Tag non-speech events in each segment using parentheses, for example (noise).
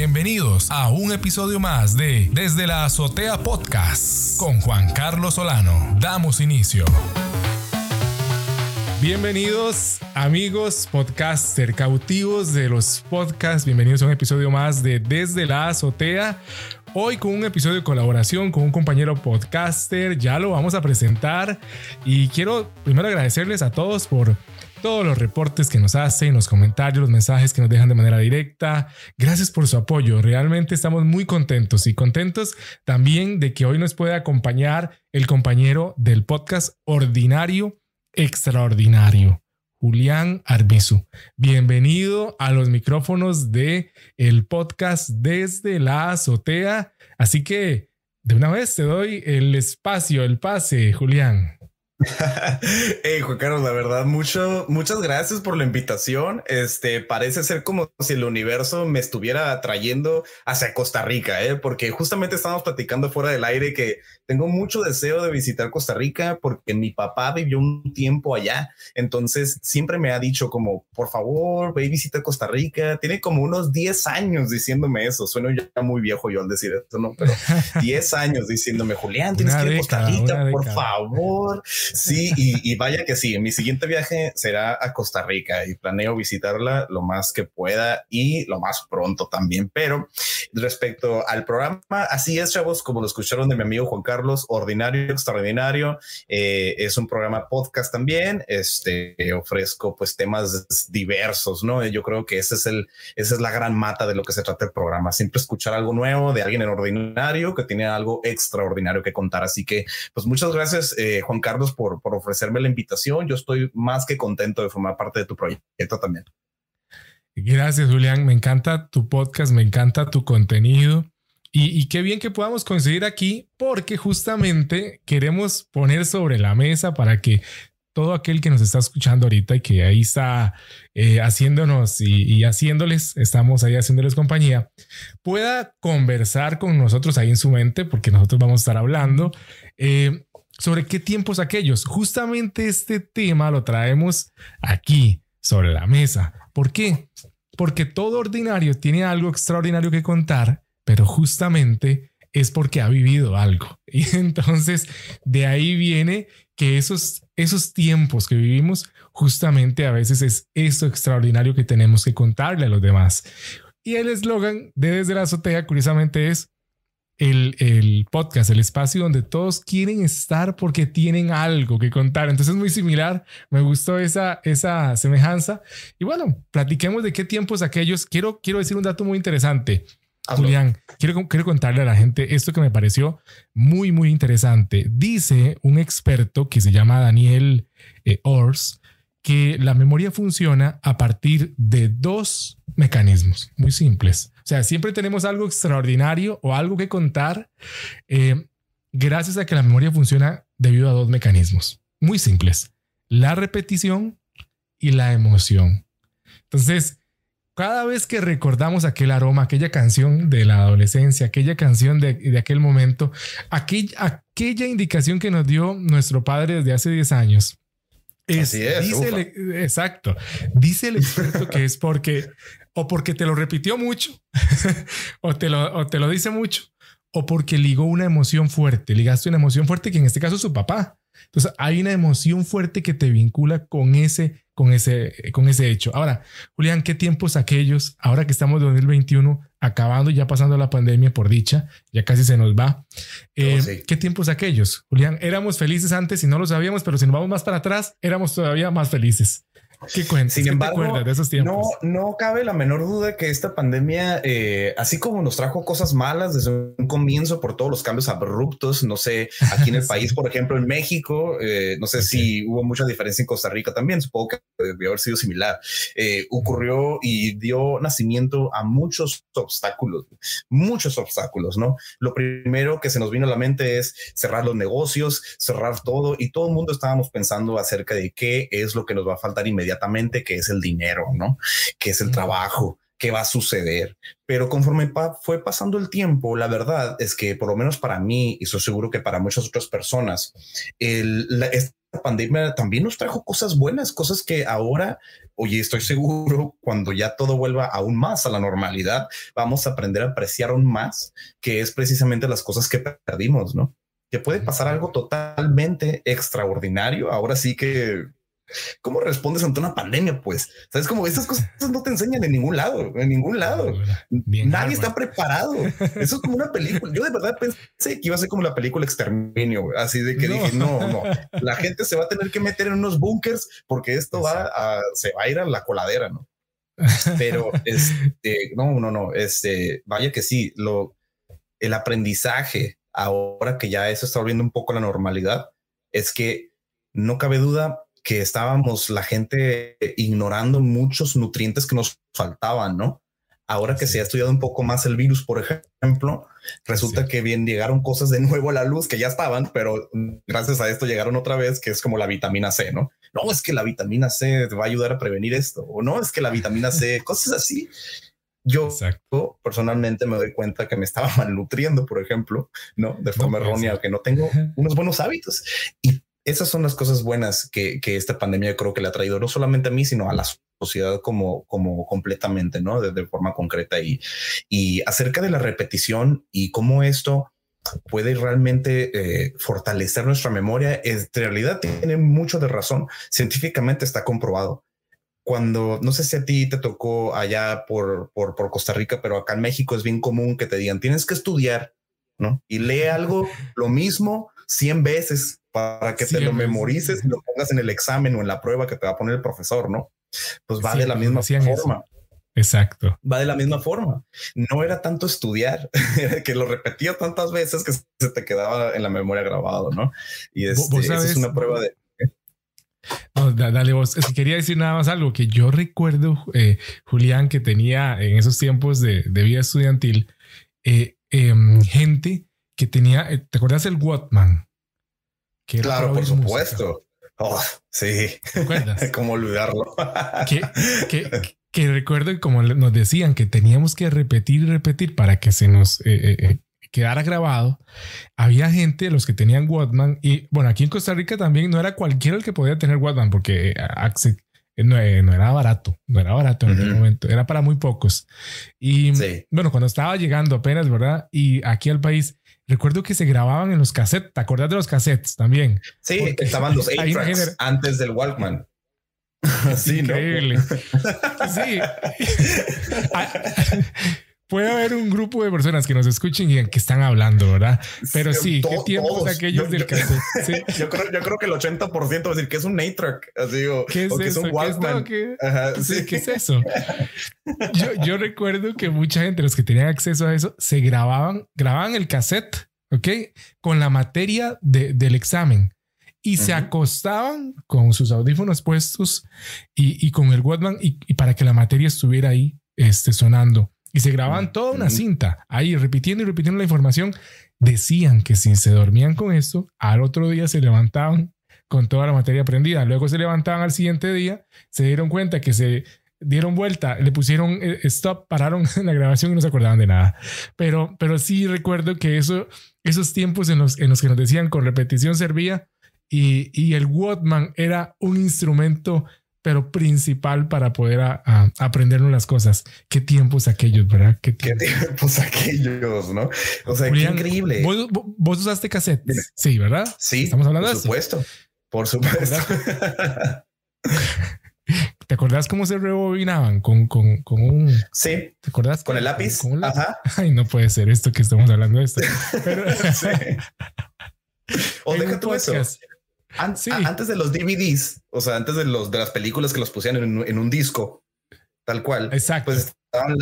Bienvenidos a un episodio más de Desde la Azotea Podcast con Juan Carlos Solano. Damos inicio. Bienvenidos amigos podcaster cautivos de los podcasts. Bienvenidos a un episodio más de Desde la Azotea. Hoy con un episodio de colaboración con un compañero podcaster. Ya lo vamos a presentar. Y quiero primero agradecerles a todos por todos los reportes que nos hacen, los comentarios, los mensajes que nos dejan de manera directa. Gracias por su apoyo. Realmente estamos muy contentos y contentos también de que hoy nos pueda acompañar el compañero del podcast Ordinario Extraordinario. Julián Arbizu. Bienvenido a los micrófonos de el podcast desde la azotea. Así que de una vez te doy el espacio, el pase, Julián. (laughs) hey, Juan Carlos, la verdad, mucho, muchas gracias por la invitación. Este parece ser como si el universo me estuviera trayendo hacia Costa Rica, ¿eh? porque justamente estábamos platicando fuera del aire que tengo mucho deseo de visitar Costa Rica porque mi papá vivió un tiempo allá. Entonces siempre me ha dicho como, por favor, ve y visita Costa Rica. Tiene como unos 10 años diciéndome eso. Sueno ya muy viejo yo al decir esto, ¿no? Pero (laughs) 10 años diciéndome, Julián, tienes que ir a Costa Rica, por favor. Sí, (laughs) y, vaya que sí, mi siguiente viaje será a Costa Rica y planeo visitarla lo más que pueda y lo más pronto también. Pero respecto al programa, así es, chavos, como lo escucharon de mi amigo Juan Carlos, ordinario, extraordinario. Eh, es un programa podcast también. Este ofrezco pues temas diversos, ¿no? Yo creo que ese es el, esa es la gran mata de lo que se trata el programa. Siempre escuchar algo nuevo de alguien en ordinario que tiene algo extraordinario que contar. Así que, pues muchas gracias, eh, Juan Carlos, por, por ofrecerme la invitación. Yo estoy más que contento de formar parte de tu proyecto también. Gracias, Julián. Me encanta tu podcast, me encanta tu contenido. Y, qué bien que podamos conseguir aquí, porque justamente queremos poner sobre la mesa para que todo aquel que nos está escuchando ahorita y que ahí está eh, haciéndonos y, haciéndoles, estamos ahí haciéndoles compañía, pueda conversar con nosotros ahí en su mente, porque nosotros vamos a estar hablando eh, sobre qué tiempos aquellos. Justamente este tema lo traemos aquí sobre la mesa. ¿Por qué? Porque todo ordinario tiene algo extraordinario que contar, pero justamente es porque ha vivido algo. (laughs) Y entonces de ahí viene que esos, esos tiempos que vivimos, justamente a veces es eso extraordinario que tenemos que contarle a los demás. Y el eslogan de Desde la Azotea, curiosamente, es el, podcast, el espacio donde todos quieren estar porque tienen algo que contar. Entonces es muy similar. Me gustó esa, esa semejanza. Y bueno, platiquemos de qué tiempos aquellos. Quiero, quiero decir un dato muy interesante. Julián, quiero, quiero contarle a la gente esto que me pareció muy, muy interesante. Dice un experto que se llama Daniel eh, Ors que la memoria funciona a partir de dos mecanismos muy simples. O sea, siempre tenemos algo extraordinario o algo que contar eh, gracias a que la memoria funciona debido a dos mecanismos muy simples. La repetición y la emoción. Entonces, cada vez que recordamos aquel aroma, aquella canción de la adolescencia, aquella canción de, aquel momento, aquella, aquella indicación que nos dio nuestro padre desde hace 10 años, Así es. Dice exacto. Dice el experto que es porque o porque te lo repitió mucho (laughs) o, te lo, o te lo dice mucho o porque ligó una emoción fuerte. Ligaste una emoción fuerte que en este caso es su papá. Entonces hay una emoción fuerte que te vincula con ese, con ese, con ese hecho. Ahora, Julián, ¿qué tiempos aquellos? Ahora que estamos en 2021, acabando, ya pasando la pandemia por dicha, ya casi se nos va. Eh, ¿Qué tiempos aquellos? Julián, éramos felices antes y no lo sabíamos, pero si nos vamos más para atrás, éramos todavía más felices. (laughs) ¿Qué cuentas? Sin embargo, de esos tiempos? No, no cabe la menor duda que esta pandemia, eh, así como nos trajo cosas malas desde un comienzo por todos los cambios abruptos, no sé, aquí en el (laughs) país, por ejemplo, en México, eh, no sé si hubo mucha diferencia en Costa Rica también, supongo que debió haber sido similar. Eh, ocurrió y dio nacimiento a muchos obstáculos, muchos obstáculos, ¿no? Lo primero que se nos vino a la mente es cerrar los negocios, cerrar todo y todo el mundo estábamos pensando acerca de qué es lo que nos va a faltar inmediatamente inmediatamente, que es el dinero, ¿no? Que es el trabajo, qué va a suceder. Pero conforme fue pasando el tiempo, la verdad es que por lo menos para mí, y estoy seguro que para muchas otras personas, el, pandemia también nos trajo cosas buenas, cosas que ahora, oye, estoy seguro, cuando ya todo vuelva aún más a la normalidad, vamos a aprender a apreciar aún más, que es precisamente las cosas que perdimos, ¿no? Que puede pasar algo totalmente extraordinario. Ahora sí que ¿Cómo respondes ante una pandemia? Pues, sabes, como esas cosas no te enseñan en ningún lado, en ningún lado. Nadie está preparado. Eso es como una película. Yo de verdad pensé que iba a ser como la película Exterminio, así de que dije, no, no, la gente se va a tener que meter en unos bunkers porque esto va a, se va a ir a la coladera, ¿no? Pero (laughs) este, no, no, no, este, vaya que sí, lo, el aprendizaje ahora que ya eso está volviendo un poco a la normalidad es que no cabe duda que estábamos la gente ignorando muchos nutrientes que nos faltaban, ¿no? Ahora que se ha estudiado un poco más el virus, por ejemplo, resulta que bien llegaron cosas de nuevo a la luz que ya estaban, pero gracias a esto llegaron otra vez, que es como la vitamina C, ¿no? No es que la vitamina C te va a ayudar a prevenir esto, o no es que la vitamina C, (laughs) cosas así. Yo personalmente me doy cuenta que me estaba (laughs) malnutriendo, por ejemplo, no de forma errónea, que no tengo (laughs) unos buenos hábitos y esas son las cosas buenas que, esta pandemia creo que le ha traído no solamente a mí, sino a la sociedad como, como completamente, ¿no? De, forma concreta y, y acerca de la repetición y cómo esto puede realmente eh, fortalecer nuestra memoria, en realidad tiene mucho de razón. Científicamente está comprobado. Cuando, no sé si a ti te tocó allá por, por, por Costa Rica, pero acá en México es bien común que te digan, tienes que estudiar, ¿no? Y lee algo, lo mismo, 100 veces para que te lo memorices y lo pongas en el examen o en la prueba que te va a poner el profesor, ¿no? Pues va de la misma forma. Exacto. Va de la misma forma. No era tanto estudiar, (laughs) que lo repetía tantas veces que se te quedaba en la memoria grabado, ¿no? Y este, es una prueba de... dale vos. quería decir nada más algo que yo recuerdo, eh, Julián, que tenía en esos tiempos de, vida estudiantil, eh, em, gente que tenía, eh, ¿te acuerdas el Watman? Claro, por supuesto. Oh, sí. (laughs) ¿Cómo olvidarlo? (laughs) que, recuerdo como nos decían que teníamos que repetir y repetir para que se nos eh, eh, eh, quedara grabado. Había gente, los que tenían Walkman, y bueno, aquí en Costa Rica también no era cualquiera el que podía tener Walkman, porque no, era barato, no era barato en aquel momento, era para muy pocos. Y bueno, cuando estaba llegando apenas, ¿verdad? Y aquí al país, Recuerdo que se grababan en los cassettes. ¿Te acuerdas de los cassettes también? Sí, estaban los (laughs) 8 tracks antes del Walkman. (laughs) sí, Increíble. (laughs) Sí. Puede haber un grupo de personas que nos escuchen y que están hablando, ¿verdad? Pero sí, ¿qué tiempos aquellos del cassette? (laughs) yo, creo, yo creo que el 80% va a decir que es un 8-track, así o, ¿Qué es, que es un Walkman. ¿Qué, sí. ¿Qué es eso? yo, yo recuerdo que mucha gente, los que tenían acceso a eso, se grababan, grababan el cassette, ¿ok? Con la materia de, del examen y se acostaban con sus audífonos puestos y, y con el Walkman y, y, para que la materia estuviera ahí este, sonando. Y se grababan toda una cinta ahí repitiendo y repitiendo la información. Decían que si se dormían con esto, al otro día se levantaban con toda la materia aprendida. Luego se levantaban al siguiente día, se dieron cuenta que se dieron vuelta, le pusieron eh, stop, pararon (laughs) la grabación y no se acordaban de nada. Pero, pero sí recuerdo que eso, esos tiempos en los, en los que nos decían con repetición servía y, y el Walkman era un instrumento pero principal para poder aprendernos las cosas. Qué tiempos aquellos, ¿verdad? Qué tiempos, aquellos, ¿no? O sea, qué increíble. ¿vos, usaste cassette? Sí, ¿verdad? Sí. Estamos hablando por supuesto. Por supuesto. (laughs) ¿Te acordás cómo se rebobinaban? Con, con, con un. Sí. ¿Te acordás? Con el lápiz. Ajá. (laughs) Ay, no puede ser esto que estamos hablando de esto. (laughs) sí. o deja tu eso antes de los DVDs, o sea, antes de los de las películas que los pusían en, un disco, tal cual. Exacto. Pues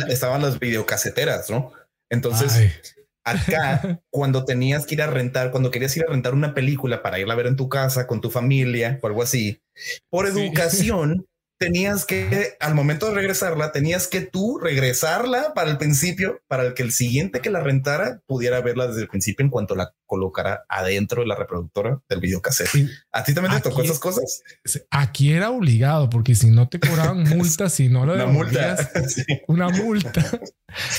estaban, las videocaseteras, ¿no? Entonces, acá, (laughs) cuando tenías que ir a rentar, cuando querías ir a rentar una película para irla a ver en tu casa con tu familia o algo así, por educación, tenías que, al momento de regresarla, tenías que tú regresarla para el principio, para que el siguiente que la rentara pudiera verla desde el principio en cuanto la colocara adentro de la reproductora del videocassette. ¿A ti también te tocó esas cosas? Aquí era obligado, porque si no te cobraban (laughs) multas, si no lo una multa, (laughs) una multa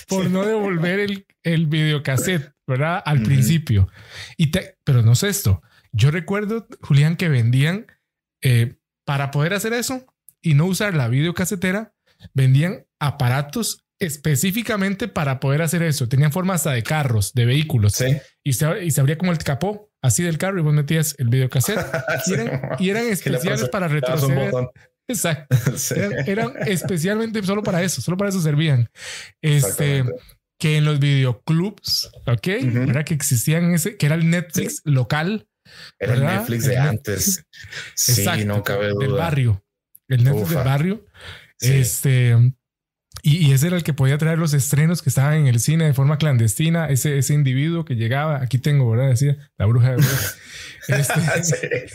por no devolver el, el videocassette, ¿verdad? Al principio. Y te, pero no es esto Yo recuerdo, Julián, que vendían eh, para poder hacer eso y no usar la videocasetera, vendían aparatos específicamente para poder hacer eso. Tenían forma hasta de carros, de vehículos. Sí. Y se, y se abría como el capó así del carro y vos metías el videocassette. (laughs) y, eran, y eran especiales para retroceder. Exacto. (laughs) Sí. Eran, eran, especialmente solo para eso, solo para eso servían. Este, que en los videoclubs, ¿ok? Uh -huh. Era que existían ese, que era el Netflix sí. local. Era el Netflix de el antes. (laughs) sí, Exacto, no cabe duda. Del barrio. El Netflix Ufa. del barrio. Sí. Este, y, y, ese era el que podía traer los estrenos que estaban en el cine de forma clandestina. Ese, ese individuo que llegaba, aquí tengo, ¿verdad? Decía la bruja de (laughs) este, (laughs) este,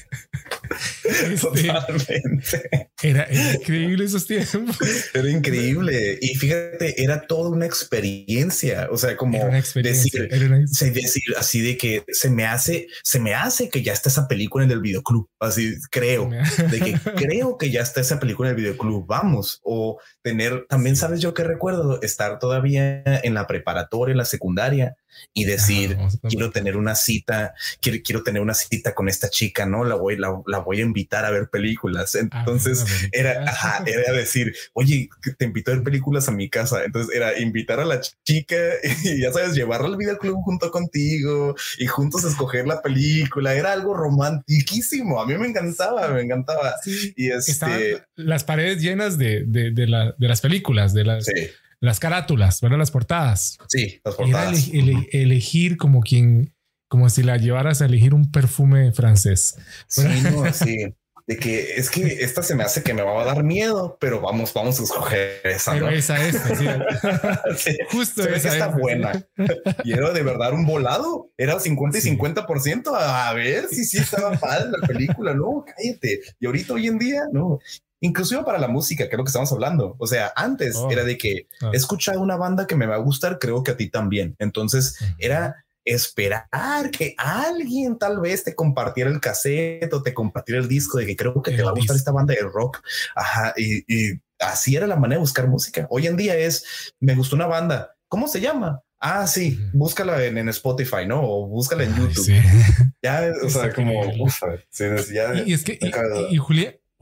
Totalmente. Era, era, increíble esos tiempos. Era increíble. Y fíjate, era toda una experiencia. O sea, como decir así de que se me hace, se me hace que ya está esa película en el videoclub. Así creo de que creo que ya está esa película en el videoclub. Vamos. O tener también, sabes yo que recuerdo estar todavía en la preparatoria, en la secundaria y decir ah, quiero tener una cita, quiero, quiero tener una cita con esta chica, no la voy, la, la voy a invitar a ver películas. Entonces ah, era, ajá, era decir, oye, te invito a ver películas a mi casa. Entonces era invitar a la chica (laughs) y ya sabes, llevarla al videoclub junto contigo y juntos escoger la película. Era algo romantiquísimo. A mí me encantaba, me encantaba. Sí, y este, Estaban las paredes llenas de, de, de, la, de las películas, de las. Sí las carátulas, ¿verdad? Las portadas. Sí, las portadas. Era ele ele elegir como quien, como si la llevaras a elegir un perfume francés. ¿verdad? Sí, no, (laughs) sí. De que es que esta se me hace que me va a dar miedo, pero vamos, vamos a escoger esa. Pero ¿no? esa es, sí. (laughs) sí, (laughs) justo se esa está es. buena. Y era de verdad un volado. Era 50 y 50 por ciento. A ver si sí estaba padre la película. No, cállate. Y ahorita hoy en día, no inclusive para la música, que es lo que estamos hablando. O sea, antes Oh. era de que Ah. he escuchado una banda que me va a gustar, creo que a ti también. Entonces era esperar que alguien tal vez te compartiera el cassette o te compartiera el disco de que creo que El te va a gustar disco. esta banda de rock. Ajá. Y, y así era la manera de buscar música. Hoy en día es, me gustó una banda. ¿Cómo se llama? Ah, sí, búscala en, en Spotify, ¿no? O búscala en Ay, YouTube. sí. Ya, o sea, como, increíble. uf, sí, ya, Y, es que, y,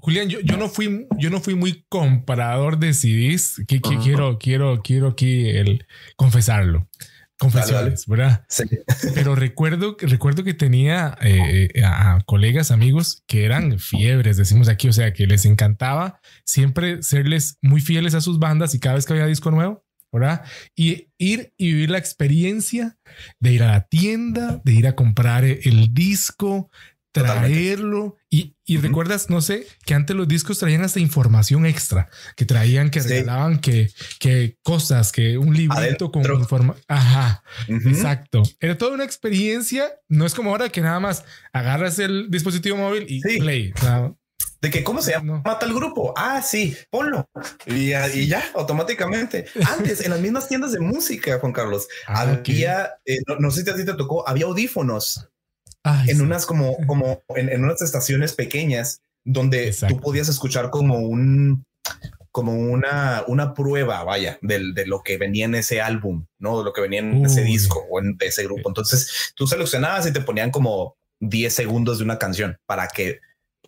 Julián, yo, yo no fui, yo no fui muy comprador de CDs. Que, quiero, quiero, quiero aquí el confesarlo. Confesiones, ¿verdad? Sí. Pero recuerdo, recuerdo que tenía eh, a, a colegas, amigos que eran fiebres, decimos aquí, o sea, que les encantaba siempre serles muy fieles a sus bandas y cada vez que había disco nuevo, ¿verdad? Y ir y vivir la experiencia de ir a la tienda, de ir a comprar el disco. Traerlo y, y recuerdas, no sé, que antes los discos traían hasta información extra, que traían, que Sí. regalaban, que, que cosas, que un librito con información. Ajá. Exacto. Era toda una experiencia. No es como ahora que nada más agarras el dispositivo móvil y Sí. play. De que, ¿cómo se llama No. tal grupo? Ah, sí, ponlo. Y, ya- y ya, automáticamente. Antes, en las mismas tiendas de música, Juan Carlos, Ah, había, eh, no, no sé si a ti te tocó, había audífonos ay, en sí. unas como, (laughs) como en, en unas estaciones pequeñas donde Exacto. tú podías escuchar como un, como una, una prueba, vaya, del, de lo que venía en ese álbum, no de lo que venía en ese Uy. disco o en ese grupo. Entonces tú seleccionabas y te ponían como 10 segundos de una canción para que,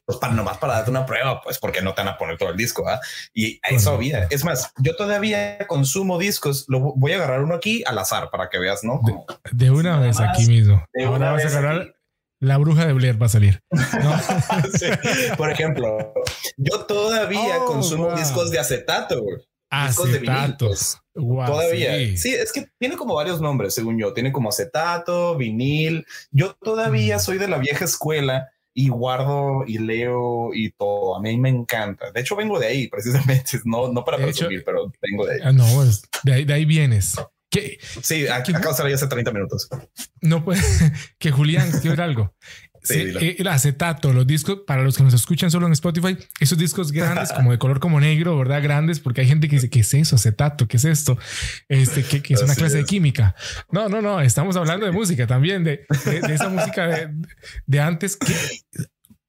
pues para nomás para darte una prueba, pues porque no te van a poner todo el disco. ¿ah? Y eso había. Es más, yo todavía consumo discos. Lo voy a agarrar uno aquí al azar para que veas, no? Como- De una Nada vez más. aquí mismo. De Ahora una vas a vez agarrar. La bruja de Blair va a salir. No. (laughs) Sí. Por ejemplo, yo todavía Oh, consumo wow. discos de acetato. güey. Discos de Acetatos. Guau, todavía. sí. Sí. es que tiene como varios nombres, según yo. Tiene como acetato, vinil. Yo todavía Mm. soy de la vieja escuela y guardo y leo y todo. A mí me encanta. De hecho, vengo de ahí precisamente. (laughs) No, no para De presumir, pero vengo de ahí. Ah, no, de, ahí, de ahí vienes. Que Sí, ¿qué- acabo de salir hace 30 minutos. no puede (laughs) que Julián quiero ver algo. Sí, Se- el acetato, los discos, para los que nos escuchan solo en Spotify, esos discos grandes, como de color como negro, ¿verdad? Grandes, porque hay gente que dice, ¿qué es eso? Acetato, ¿qué es esto? Este, que, que es una Así clase de es. química. No, no, no, estamos hablando de música también, de, de, de esa música de, de antes que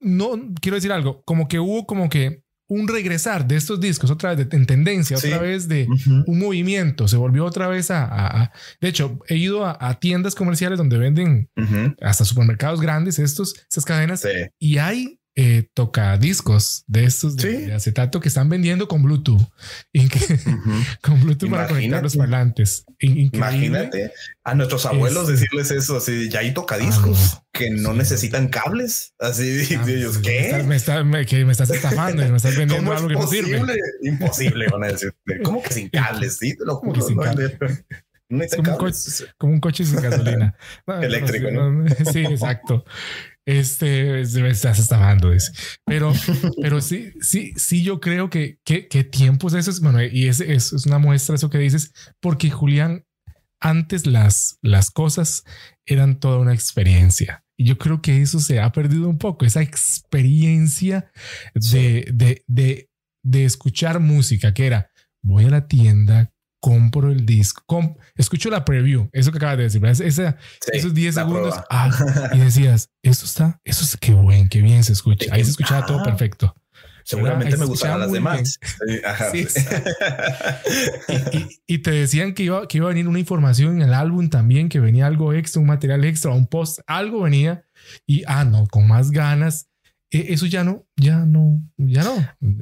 no quiero decir algo, como que hubo como que un regresar de estos discos otra vez de, en tendencia, otra vez de un movimiento, se volvió otra vez a... de hecho, he ido a, tiendas comerciales donde venden hasta supermercados grandes estos, estas cadenas y hay eh, tocadiscos de estos de, acetato que están vendiendo con Bluetooth. (laughs) Con Bluetooth para conectar los parlantes. Imagínate a nuestros abuelos decirles eso, así, ya hay tocadiscos ah, que no necesitan cables. Así ah, ellos, ¿qué? Me, estás, me, estás estafando y me estás (laughs) vendiendo algo que no sirve. Imposible, van a decir. (laughs) ¿Cómo que sin cables? Sí, te lo juro. Sin? No como, un coche, como un coche sin gasolina. Eléctrico, Sí, exacto. Este me estás estafando. Pero, (laughs) pero sí, sí, sí, yo creo que qué tiempos esos. Bueno, y ese es, es una muestra eso que dices, porque Julián, antes las, las cosas eran toda una experiencia. Y yo creo que eso se ha perdido un poco, esa experiencia de, de, de, de escuchar música, que era voy a la tienda, compro el disco, escucho la preview, eso que acabas de decir, esos 10 segundos ah, (laughs) y decías, eso está, eso es qué buen, qué bien se escucha. Ahí se escuchaba todo perfecto. Seguramente me gustaban las demás. (laughs) y, te decían que iba, que iba a venir una información en el álbum también, que venía algo extra, un material extra, un post, algo venía. Y, ah, no, con más ganas. E, eso ya no, ya no, ya no.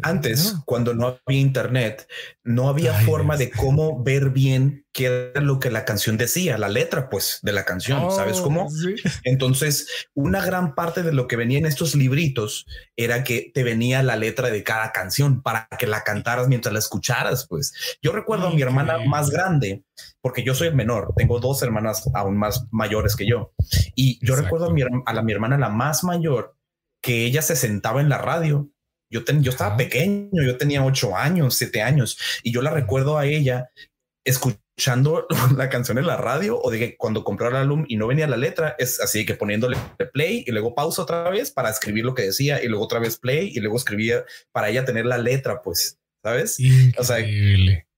Antes, cuando no había internet, no había forma de cómo ver bien qué era lo que la canción decía, la letra, pues, de la canción. ¿Sabes oh, cómo? Entonces, una gran parte de lo que venía en estos libritos era que te venía la letra de cada canción para que la cantaras mientras la escucharas. Pues yo recuerdo a mi hermana más grande, porque yo soy el menor, tengo dos hermanas aún más mayores que yo. Y yo recuerdo a mi, a la, mi hermana, la más mayor, que ella se sentaba en la radio. Yo, yo estaba pequeño, yo tenía ocho años, siete años, y yo la recuerdo a ella escuchando (laughs) la canción en la radio o de que cuando compró el álbum y no venía la letra, es así que poniéndole play y luego pausa otra vez para escribir lo que decía y luego otra vez play y luego escribía para ella tener la letra, pues, ¿sabes? O sea,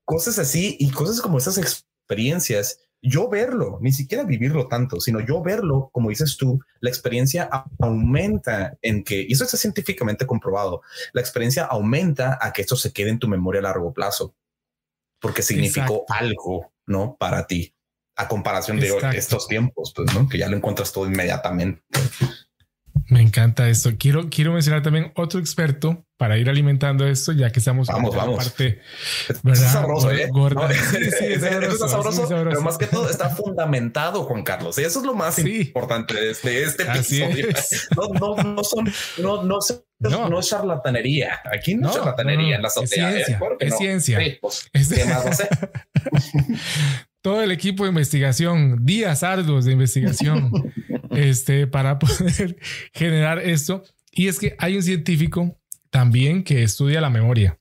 cosas así y cosas como esas experiencias yo verlo, ni siquiera vivirlo tanto, sino yo verlo, como dices tú, la experiencia aumenta en que, y eso está científicamente comprobado, la experiencia aumenta a que esto se quede en tu memoria a largo plazo, porque significó algo, ¿no? Para ti, a comparación de estos tiempos, pues, ¿no? Que ya lo encuentras todo inmediatamente. Me encanta esto. Quiero, quiero mencionar también otro experto para ir alimentando esto, ya que estamos vamos, en vamos. parte ¿verdad? Es sabroso, ¿eh? gorda. Sí, sí, (laughs) es sabroso, pero más que todo está fundamentado, Juan Carlos. Y eso es lo más importante de este, este episodio. (laughs) No, no, no son, no, no, no, no es charlatanería. Aquí no, es charlatanería en la azotea. Es ciencia. ¿eh? Es ciencia. Sí, pues, es... ¿qué más no sé? (laughs) todo el equipo de investigación, días arduos de investigación, este, para (laughs) poder generar esto. Y es que hay un científico también que estudia la memoria.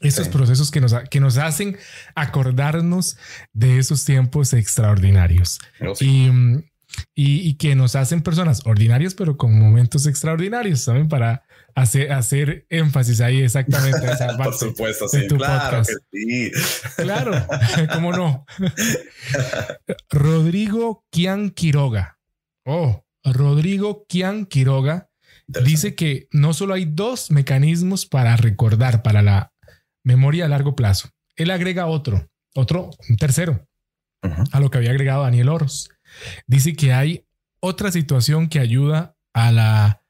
Esos procesos que nos, que nos hacen acordarnos de esos tiempos extraordinarios. Oh, y, y, que nos hacen personas ordinarias, pero con momentos extraordinarios también para hacer, hacer énfasis ahí exactamente. Esa (laughs) Por supuesto, sí. claro sí. (laughs) Claro, cómo no. Rodrigo Kian Quiroga. Oh, Rodrigo Kian Quiroga dice que no solo hay dos mecanismos para recordar, para la memoria a largo plazo. Él agrega otro, otro, un tercero, a lo que había agregado Daniel Oros. Dice que hay otra situación que ayuda a la,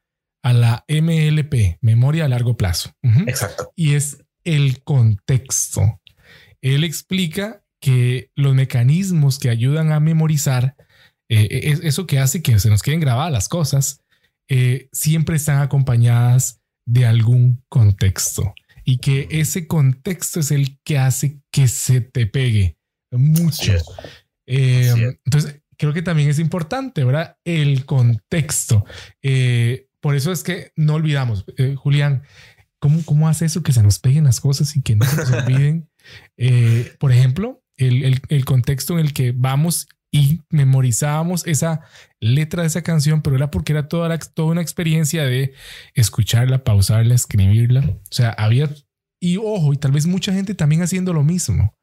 a la MLP, memoria a largo plazo. Exacto. Y es el contexto. Él explica que los mecanismos que ayudan a memorizar, eh, es eso que hace que se nos queden grabadas las cosas, eh, siempre están acompañadas de algún contexto y que ese contexto es el que hace que se te pegue mucho. Eh, entonces, creo que también es importante, ¿verdad? El contexto. Eh, por eso es que no olvidamos, eh, Julián, ¿cómo, ¿cómo hace eso que se nos peguen las cosas y que no se nos (laughs) olviden? Eh, por ejemplo, el, el, contexto en el que vamos y memorizábamos esa letra de esa canción, pero era porque era toda, la, toda una experiencia de escucharla, pausarla, escribirla. O sea, había y ojo, y tal vez mucha gente también haciendo lo mismo.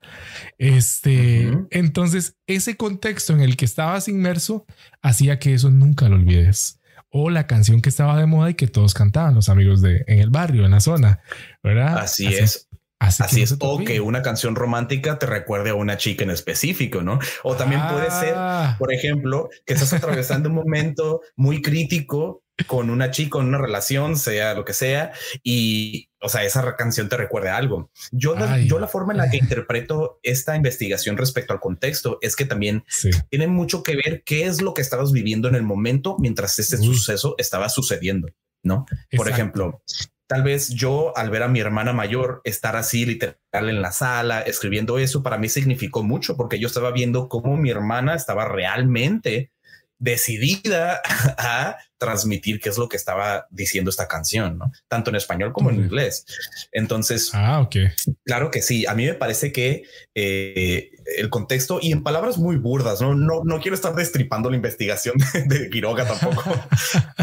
Este, entonces, ese contexto en el que estabas inmerso hacía que eso nunca lo olvides. o la canción que estaba de moda y que todos cantaban, los amigos de en el barrio, en la zona, ¿verdad? Así, es. Así, es, o que una canción romántica te recuerde a una chica en específico, ¿no? O también puede ser, ah. por ejemplo, que estás atravesando un momento muy crítico con una chica, en una relación, sea lo que sea, y, o sea, esa canción te recuerda algo. Yo, yo la forma en la que (laughs) interpreto esta investigación respecto al contexto es que también tiene mucho que ver qué es lo que estabas viviendo en el momento mientras este suceso estaba sucediendo, ¿no? Por ejemplo, tal vez yo al ver a mi hermana mayor estar así literal en la sala escribiendo eso, para mí significó mucho porque yo estaba viendo cómo mi hermana estaba realmente decidida (laughs) a transmitir qué es lo que estaba diciendo esta canción, ¿no? Tanto en español como en inglés. Entonces, ah, ok. Claro que sí. A mí me parece que eh, el contexto y en palabras muy burdas, no, no, no quiero estar destripando la investigación (laughs) de, Quiroga tampoco.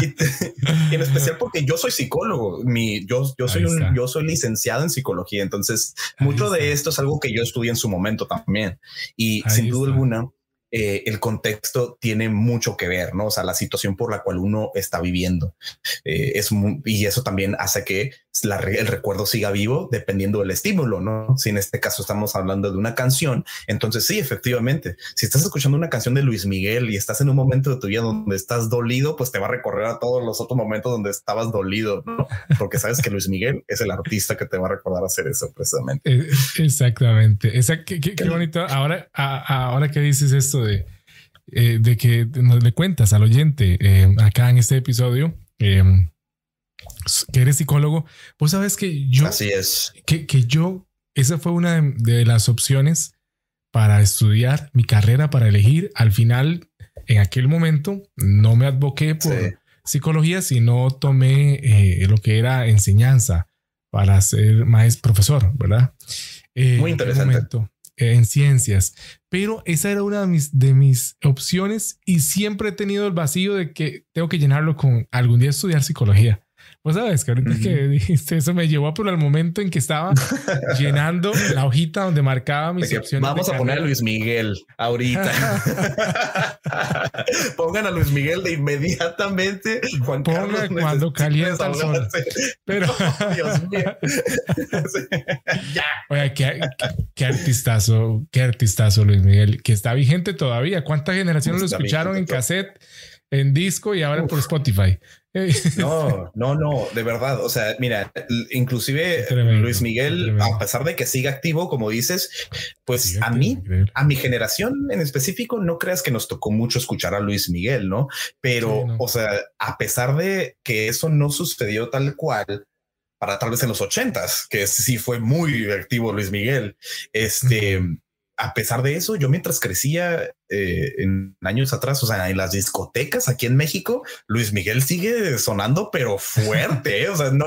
(laughs) y, en especial porque yo soy psicólogo, mi, yo, yo soy un, yo soy licenciado en psicología. Entonces, mucho de esto es algo que yo estudié en su momento también. Y sin duda alguna, eh, el contexto tiene mucho que ver, ¿no? O sea, la situación por la cual uno está viviendo. Eh, es y eso también hace que el recuerdo siga vivo dependiendo del estímulo, ¿no? Si en este caso estamos hablando de una canción, entonces sí, efectivamente, si estás escuchando una canción de Luis Miguel y estás en un momento de tu vida donde estás dolido, pues te va a recorrer a todos los otros momentos donde estabas dolido, ¿no? Porque sabes que Luis Miguel es el artista que te va a recordar hacer eso precisamente. Eh, exactamente. qué, bonito. Ahora, ahora que dices esto de, eh, de que nos le cuentas al oyente eh, acá en este episodio, que eres psicólogo, pues sabes que yo... Así es. Que, que yo, esa fue una de, las opciones para estudiar mi carrera, para elegir. Al final, en aquel momento, no me advoqué por psicología, sino tomé eh, lo que era enseñanza para ser maestro profesor, ¿verdad? Eh, Muy interesante. Eh, en ciencias, pero esa era una de mis, de mis opciones y siempre he tenido el vacío de que tengo que llenarlo con algún día estudiar psicología. Pues sabes que ahorita que dijiste eso me llevó por el momento en que estaba (laughs) llenando la hojita donde marcaba mis opciones. Vamos a poner a Luis Miguel ahorita. (laughs) Pongan a Luis Miguel de inmediatamente. Juan Ponga cuando calienta el sol. Pero (laughs) Dios mío. ya. Oye, qué, qué, artistazo, qué artistazo Luis Miguel, que está vigente todavía. ¿Cuántas generaciones lo escucharon en cassette? En disco y ahora por Spotify. No, (laughs) no, no, de verdad. O sea, mira, inclusive Luis Miguel, a pesar de que siga activo, como dices, pues a mí, a mi generación en específico, no creas que nos tocó mucho escuchar a Luis Miguel, ¿no? Pero, o sea, a pesar de que eso no sucedió tal cual, para tal vez en los ochentas, que sí fue muy activo Luis Miguel, este a pesar de eso, yo mientras crecía eh, en años atrás, o sea, en las discotecas aquí en México, Luis Miguel sigue sonando, pero fuerte. ¿eh? O sea, no,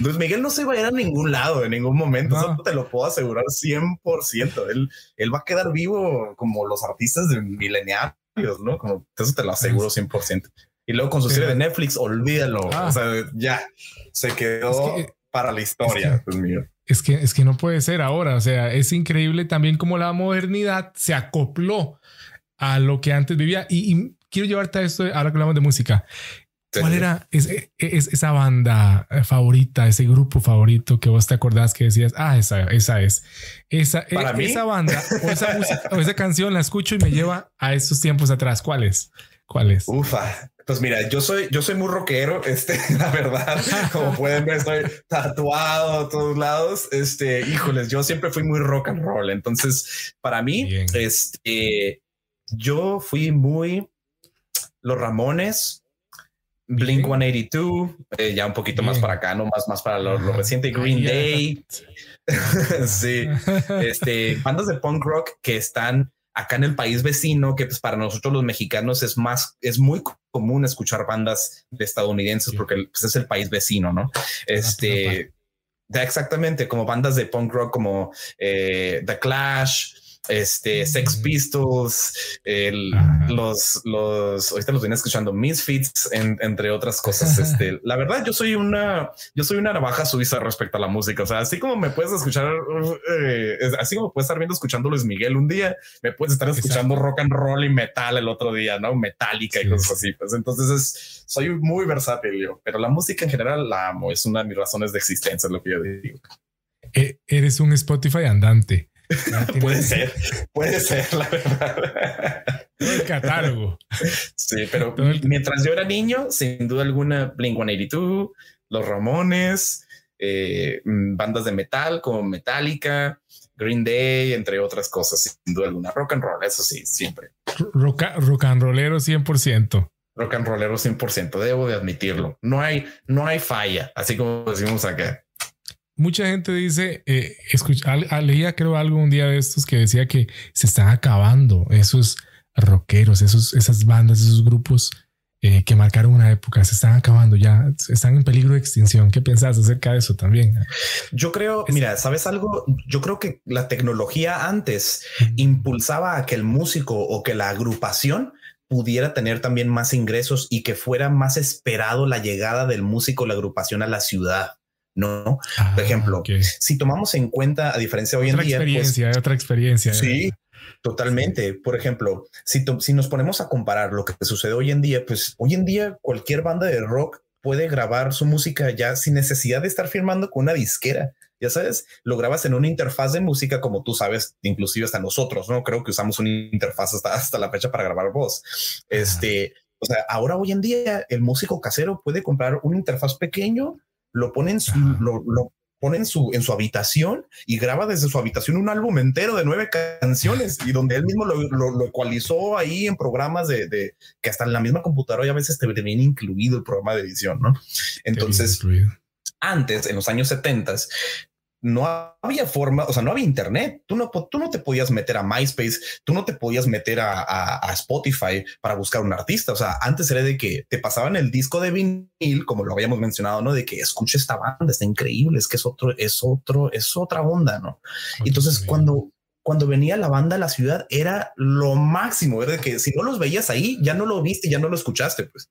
Luis Miguel no se va a ir a ningún lado en ningún momento. Eso te lo puedo asegurar 100%. Él, él va a quedar vivo como los artistas de mileniales, no? Como eso te lo aseguro 100%. Y luego con su serie de Netflix, olvídalo. Ah. O sea, ya se quedó para la historia. Dios mío. Es que, es que no puede ser ahora. O sea, es increíble también cómo la modernidad se acopló a lo que antes vivía. Y, quiero llevarte a esto ahora que hablamos de música. ¿Cuál era esa banda favorita, ese grupo favorito que vos te acordás que decías, ah, esa, esa es, esa, e, esa banda o esa, música, o esa canción la escucho y me lleva a esos tiempos atrás? ¿Cuál es? ¿Cuál es? Ufa, pues mira, yo soy, yo soy muy rockero, (laughs) este, la verdad, como pueden ver, estoy tatuado a todos lados. Este, híjoles, yo siempre fui muy rock and roll. Entonces, para mí, este, yo fui muy los Ramones, Blink 182, eh, ya un poquito más para acá, no más, más para lo, reciente, Green Day. (laughs) sí, este, bandas de punk rock que están acá en el país vecino, que pues para nosotros los mexicanos es más, es muy común escuchar bandas de estadounidenses porque pues, es el país vecino, ¿no? Este, exactamente, como bandas de punk rock como eh, The Clash, este Sex mm. Pistols, los, los, ahorita los venía escuchando, Misfits, entre otras cosas. (laughs) Este, la verdad, yo soy una, yo soy una navaja suiza respecto a la música. O sea, así como me puedes escuchar, eh, así como puedes estar viendo escuchando Luis Miguel un día, me puedes estar escuchando rock and roll y metal el otro día, no metálica y cosas así. Pues entonces es, soy muy versátil yo, pero la música en general la amo. Es una de mis razones de existencia, es lo que yo digo. E, eres un Spotify andante. (laughs) puede ser, puede ser, la verdad. (laughs) el catálogo. Sí, pero mientras yo era niño, sin duda alguna, Blink 182, Los Ramones, eh, bandas de metal como Metallica, Green Day, entre otras cosas, sin duda alguna. Rock and roll, eso sí, siempre. Rock, rock and rollero 100%. Rock and rollero 100%, debo de admitirlo. No hay, no hay falla, así como decimos acá mucha gente dice, eh, escucha, leía creo algo un día de estos que decía que se están acabando esos rockeros, esos, esas bandas, esos grupos eh, que marcaron una época, se están acabando ya, están en peligro de extinción. ¿Qué piensas acerca de eso también? Yo creo, mira, ¿sabes algo? Yo creo que la tecnología antes impulsaba a que el músico o que la agrupación pudiera tener también más ingresos y que fuera más esperado la llegada del músico, la agrupación a la ciudad. ¿No? Por ah, ejemplo, si tomamos en cuenta, a diferencia de hoy en día... Pues experiencia, otra experiencia. Sí, totalmente. Por ejemplo, si, si nos ponemos a comparar lo que sucede hoy en día, pues hoy en día cualquier banda de rock puede grabar su música ya sin necesidad de estar firmando con una disquera. Ya sabes, lo grabas en una interfaz de música como tú sabes, inclusive hasta nosotros, ¿no? Creo que usamos una interfaz hasta, hasta la fecha para grabar voz. Este, o sea, ahora hoy en día el músico casero puede comprar un interfaz pequeño lo pone en su, lo, pone en su, en su habitación y graba desde su habitación un álbum entero de nueve canciones y donde él mismo lo, lo, ecualizó ahí en programas de, de, que hasta en la misma computadora y a veces te viene incluido el programa de edición, ¿no? Entonces, antes, en los años 70, no había forma, o sea, no había internet. Tú no, tú no te podías meter a MySpace, tú no te podías meter a, Spotify para buscar un artista. O sea, antes era de que te pasaban el disco de vinil, como lo habíamos mencionado, no de que escuche esta banda, está increíble, es que es otro, es otro, es otra onda, no? Entonces, cuando cuando venía la banda a la ciudad era lo máximo, era de que si no los veías ahí, ya no lo viste, ya no lo escuchaste, pues.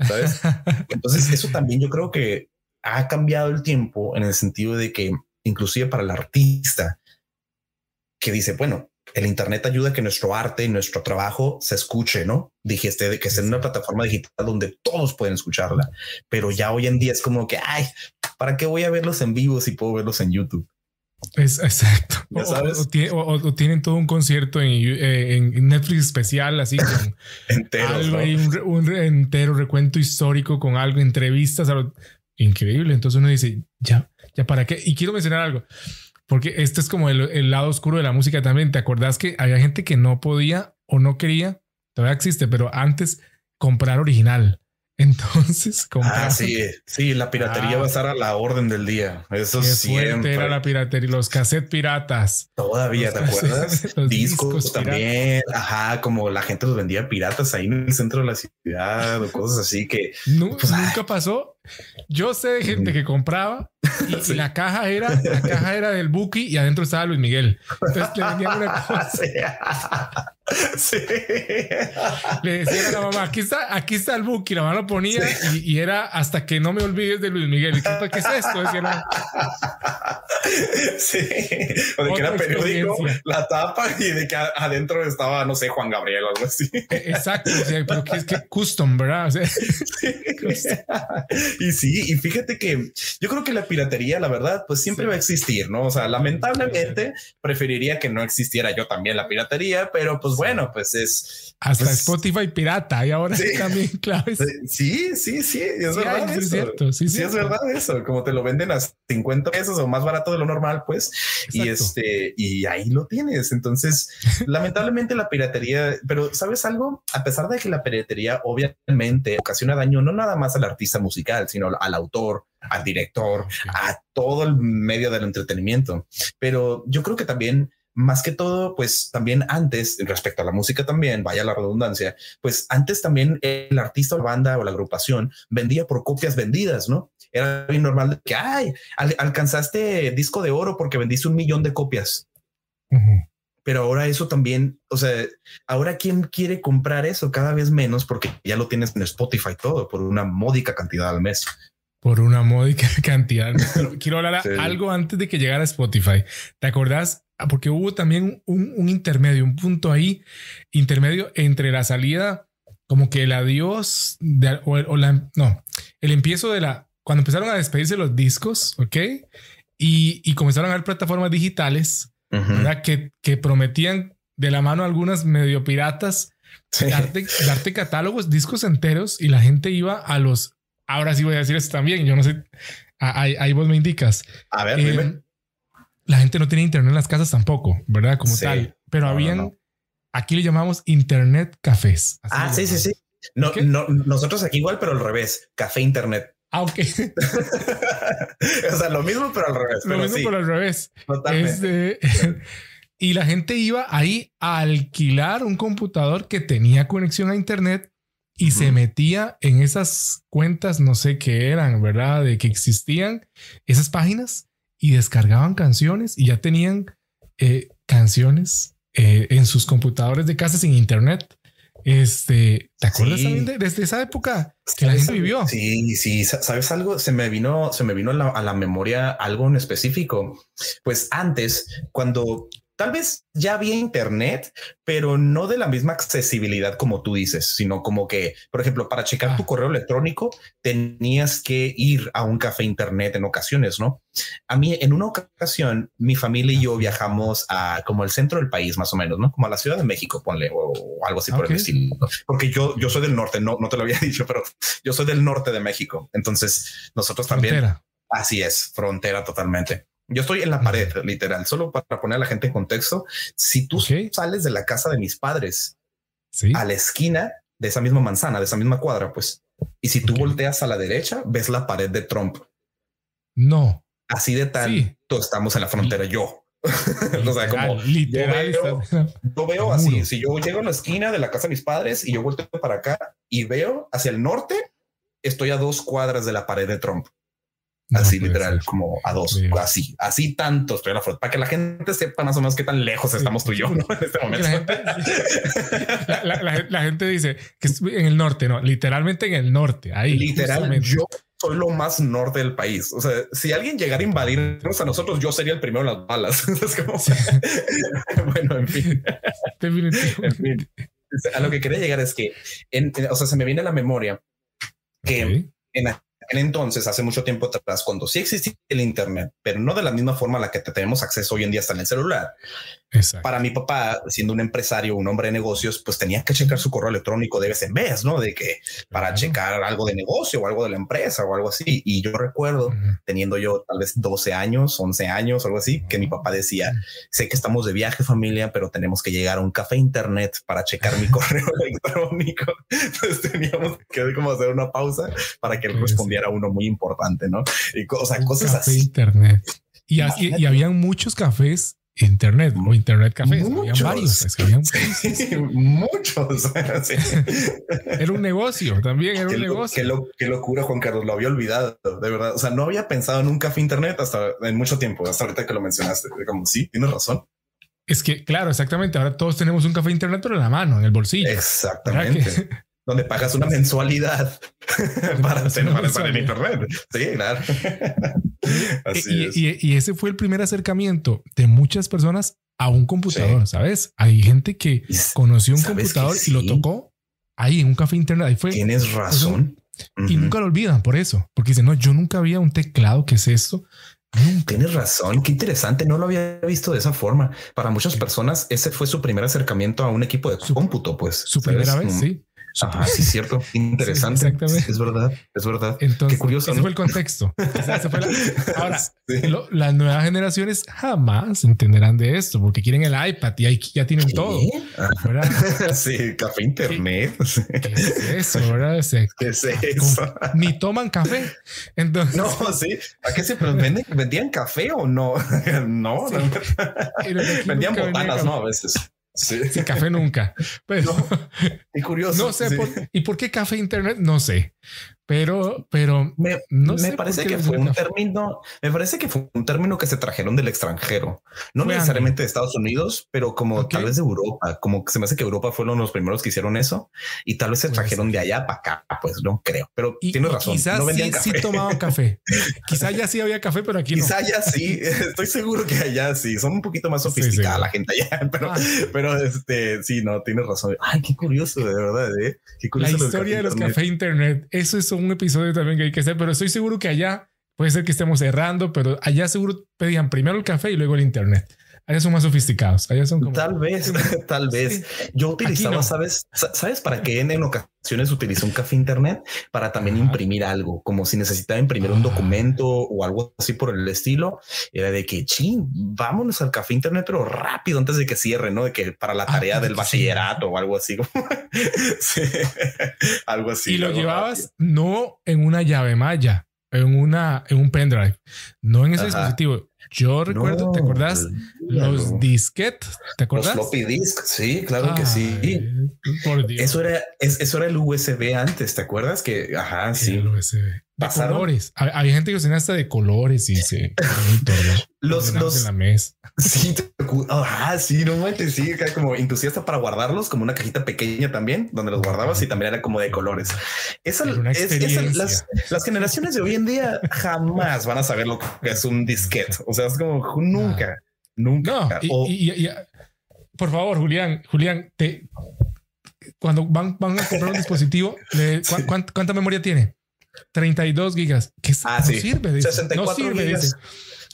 ¿Sabes? (laughs) Entonces, eso también yo creo que ha cambiado el tiempo en el sentido de que inclusive para el artista, que dice, bueno, el Internet ayuda a que nuestro arte y nuestro trabajo se escuche, ¿no? Dijiste de que es en una plataforma digital donde todos pueden escucharla, pero ya hoy en día es como que, ay, ¿para qué voy a verlos en vivo si puedo verlos en YouTube? Es exacto. O, tienen todo un concierto en, eh, Netflix especial, así con (laughs) entero, un, entero recuento histórico con algo, entrevistas, increíble. Entonces uno dice, ya, ya para qué. Y quiero mencionar algo, porque este es como el, lado oscuro de la música también. ¿Te acordás que había gente que no podía o no quería? Todavía existe, pero antes comprar original. (laughs) Entonces, ah, sí, sí, la piratería va a estar a la orden del día. Eso siempre. era la piratería, los cassettes piratas. Todavía, ¿te acuerdas? (laughs) discos, también. Ajá, como la gente los vendía piratas ahí en el centro de la ciudad o cosas así que pues, nunca pasó. Yo sé de gente que compraba y la caja era la caja era del Buki y adentro estaba Luis Miguel. Entonces le vendían una (laughs) cosa. Sí. Le decía a la mamá, aquí está, aquí está el Buki, la mamá lo ponía y, era hasta que no me olvides de Luis Miguel. ¿Qué, ¿qué es esto? Decía (laughs) Sí, o de que era periódico, la tapa y de que adentro estaba, no sé, Juan Gabriel o algo así. E, exacto, pero que es que custom, ¿verdad? sí. Y sí, y fíjate que yo creo que la piratería, la verdad, pues siempre va a existir, ¿no? O sea, lamentablemente preferiría que no existiera yo también la piratería, pero pues bueno, pues es... Hasta pues Spotify pirata y ahora (laughs) también claves. Sí, sí, sí, es verdad. eso. Es cierto, sí, sí, es verdad eso, como te lo venden a 50 pesos o más barato de lo normal, pues, y este, y ahí lo tienes. Entonces, (laughs) lamentablemente la piratería, pero ¿sabes algo? A pesar de que la piratería obviamente ocasiona daño no nada más al artista musical, sino al autor, al director, a todo el medio del entretenimiento. Pero yo creo que también más que todo, pues también antes, respecto a la música también, vaya la redundancia, pues antes también el artista o la banda o la agrupación vendía por copias vendidas, ¿no? Era bien normal que, ay, alcanzaste disco de oro porque vendiste un millón de copias. pero ahora eso también, o sea, ahora quién quiere comprar eso cada vez menos porque ya lo tienes en Spotify todo por una módica cantidad al mes. Por una módica (laughs) cantidad. Quiero hablar (laughs) algo antes de que llegara Spotify. ¿Te acordás? Ah, porque hubo también un, intermedio, un punto ahí intermedio entre la salida, como que el adiós de, o, la, no, el empiezo de la, cuando empezaron a despedirse los discos, ok, y, y comenzaron a haber plataformas digitales que, que prometían de la mano algunas medio piratas darte, darte, catálogos, discos enteros y la gente iba a los. Ahora sí voy a decir esto también. Yo no sé. Ahí, vos me indicas. A ver, eh, La gente no tenía internet en las casas tampoco, ¿verdad? Como tal. Pero habían. Aquí le llamamos internet cafés. ah, sí, sí, sí. No, no, nosotros aquí igual, pero al revés. Café internet. Ok. (laughs) o sea, lo mismo, pero al revés. Lo mismo, pero al revés. Totalmente. (laughs) y la gente iba ahí a alquilar un computador que tenía conexión a Internet y se metía en esas cuentas, no sé qué eran, ¿verdad? De que existían esas páginas y descargaban canciones y ya tenían eh, canciones eh, en sus computadores de casa sin Internet. Este, ¿te acuerdas también de, desde esa época que la gente vivió? Sí, sí, sabes algo, se me vino, se me vino a la memoria algo en específico. Pues antes, cuando Tal vez ya había internet, pero no de la misma accesibilidad como tú dices, sino como que, por ejemplo, para checar tu ah. correo electrónico tenías que ir a un café internet en ocasiones, ¿no? A mí en una ocasión mi familia y yo viajamos a como el centro del país más o menos, ¿no? Como a la Ciudad de México, ponle o, algo así por el estilo. Porque yo yo soy del norte, no no te lo había (laughs) dicho, pero yo soy del norte de México. Entonces, nosotros también Así es, frontera totalmente. Yo estoy en la pared, literal, solo para poner a la gente en contexto. Si tú sales de la casa de mis padres a la esquina de esa misma manzana, de esa misma cuadra, pues, y si tú volteas a la derecha, ves la pared de Trump. No. Así de tal, tú estamos en la frontera, yo. (laughs) o sea, como literal, yo veo, así. Si yo llego a la esquina de la casa de mis padres y yo volteo para acá y veo hacia el norte, estoy a dos cuadras de la pared de Trump así literal, como a dos, así, así tanto estoy en la para que la gente sepa más o menos qué tan lejos estamos tú y yo en este momento. La gente, dice que en el norte, no, literalmente en el norte, ahí. Literal, yo soy lo más norte del país. O sea, si alguien llegara a invadirnos a nosotros, yo sería el primero en las balas. (laughs) (laughs) bueno, en fin. en fin. A lo que quería llegar es que, o sea, se me viene a la memoria que en entonces, hace mucho tiempo atrás, cuando sí existía el Internet, pero no de la misma forma a la que tenemos acceso hoy en día hasta en el celular. Para mi papá, siendo un empresario, un hombre de negocios, pues tenía que checar su correo electrónico de vez en vez, ¿no? De que para checar algo de negocio o algo de la empresa o algo así. Y yo recuerdo, teniendo yo tal vez 12 años, 11 años, algo así, que mi papá decía, sé que estamos de viaje familia, pero tenemos que llegar a un café internet para checar mi (laughs) correo electrónico. Entonces teníamos que como hacer una pausa para que él respondiera a uno muy importante, ¿no? Y o sea, cosas así. Internet. Y, y, y habían muchos cafés Internet o Internet cafés. Habían varios. muchos. (laughs) Era un negocio también. Era un negocio. Qué, locura, Juan Carlos. Lo había olvidado de verdad. O sea, no había pensado en un café Internet hasta en mucho tiempo. Hasta ahorita que lo mencionaste. Como sí, tienes razón. Es que, claro, exactamente. Ahora todos tenemos un café Internet, pero en la mano, en el bolsillo. Exactamente (laughs) donde pagas una mensualidad (laughs) para, tener el internet. Sí, claro. (laughs) y, ese fue el primer acercamiento de muchas personas a un computador, ¿sabes? Hay gente que conoció un computador y lo tocó ahí en un café internet. Ahí fue. Tienes razón. Y nunca lo olvidan por eso, porque dicen, no, yo nunca había un teclado, ¿qué es esto? Tienes razón, qué interesante, no lo había visto de esa forma. Para muchas personas ese fue su primer acercamiento a un equipo de cómputo, pues. Su primera vez, sí. Ah, sí, cierto. (laughs) Interesante. exactamente. Es verdad, es verdad. Entonces, Qué curioso. Ese fue el contexto. (laughs) Ahora, las nuevas generaciones jamás entenderán de esto porque quieren el iPad y ahí ya tienen todo. (laughs) Sí, café internet. ¿Qué, es eso? ¿verdad? ¿Qué es eso? Ni toman café. Entonces, no, sí. ¿A qué se venden? ¿Vendían café o no? no, no. vendían botanas, ¿no? A veces. Sí. café nunca. (laughs) Pero y curioso. No sé, por, ¿y por qué café internet? No sé. Pero, pero me, no me parece que fue un término, me parece que fue un término que se trajeron del extranjero, no necesariamente de Estados Unidos, pero como tal vez de Europa, como que se me hace que Europa fueron los primeros que hicieron eso y tal vez se trajeron de allá para acá, pues no creo, pero tienes razón. Quizás no sí, sí, tomaban café, (laughs) quizás ya sí había café, pero aquí quizás ya sí, (laughs) estoy seguro que allá sí, son un poquito más sofisticada la gente allá, (laughs) pero, ah. pero este sí, no tienes razón. Ay, qué curioso, de verdad. ¿eh? Qué curioso la historia de los café internet. Eso es un episodio también que hay que hacer, pero estoy seguro que allá puede ser que estemos errando, pero allá seguro pedían primero el café y luego el internet. Allá son más sofisticados. Allá son como... Tal vez, (laughs) tal vez. Yo utilizaba, ¿sabes? ¿Sabes para qué en ocasiones utilizo un café internet? Para también imprimir algo, como si necesitaba imprimir un ah. documento o algo así por el estilo. Era de que, ching, vámonos al café internet, pero rápido antes de que cierre, ¿no? De que para la ah, tarea del bachillerato o algo así. (laughs) algo así. Y lo llevabas no en una llave malla, en una, en un pendrive, no en ese dispositivo yo recuerdo, ¿te acordás? Los disquetes, ¿te acordás? Los floppy disk, sí, claro que sí. Por Dios. Eso era, eso era el USB antes, ¿te acuerdas? Que, ajá, sí. El USB colores. Había gente que tenía hasta de colores y se (laughs) los, los en la mesa. Sí, ah, sí, no manches, sí, como entusiasta para guardarlos, como una cajita pequeña también, donde los guardabas y también era como de colores. Esa, es, las, las, generaciones de hoy en día jamás van a saber lo que es un disquete. O sea, es como nunca, nunca. y, por favor, Julián, Julián, te, cuando van, van a comprar un dispositivo, ¿cuánta memoria tiene? 32 gigas. Que ah, sirve. Dice. 64 no sirve, gigas. Dice.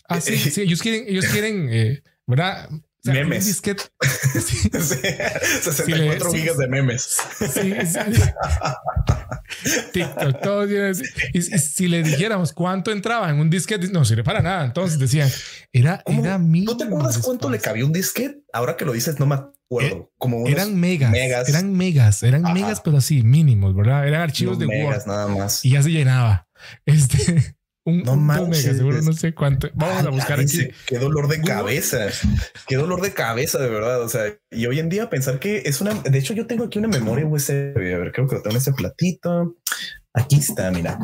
Ah, sí, (laughs) sí, ellos quieren, ellos quieren, eh, ¿verdad? O sea, memes. Disquete, (laughs) sí. 64 gigas de memes. Sí, (laughs) TikTok, y, y, si le dijéramos cuánto entraba en un disquete, no sirve para nada. Entonces decían, era, era ¿No te acuerdas cuánto le cabía un disquete? Ahora que lo dices, no me acuerdo. Como eran megas, eran megas, eran megas, pero así mínimos, ¿verdad? Eran archivos de megas, nada más. Y ya se llenaba. Este, (laughs) un, no megas, seguro no sé cuánto. Vamos a buscar aquí. Qué dolor de cabeza. Qué dolor de cabeza, de verdad. O sea, y hoy en día pensar que es una. De hecho, yo tengo aquí una memoria USB. A ver, creo que lo tengo en ese platito. Aquí está, mira.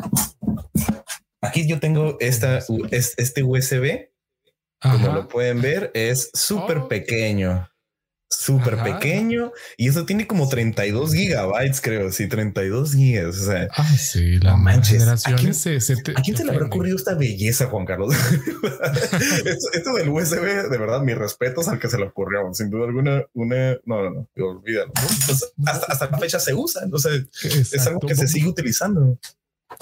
Aquí yo tengo esta, este USB. Como lo pueden ver, es súper oh. pequeño súper pequeño y eso tiene como 32 gigabytes, creo. Sí, 32 gigas. O sea, ah, sí, la manches. Generaciones ¿A quién, se, le habrá ocurrido esta belleza, Juan Carlos? (laughs) (laughs) esto, del USB, de verdad, mis respetos al que se le ocurrió. Sin duda alguna, una no, no, no, olvídalo. Pues, hasta, hasta la fecha se usa. O sea, es algo que se sigue utilizando.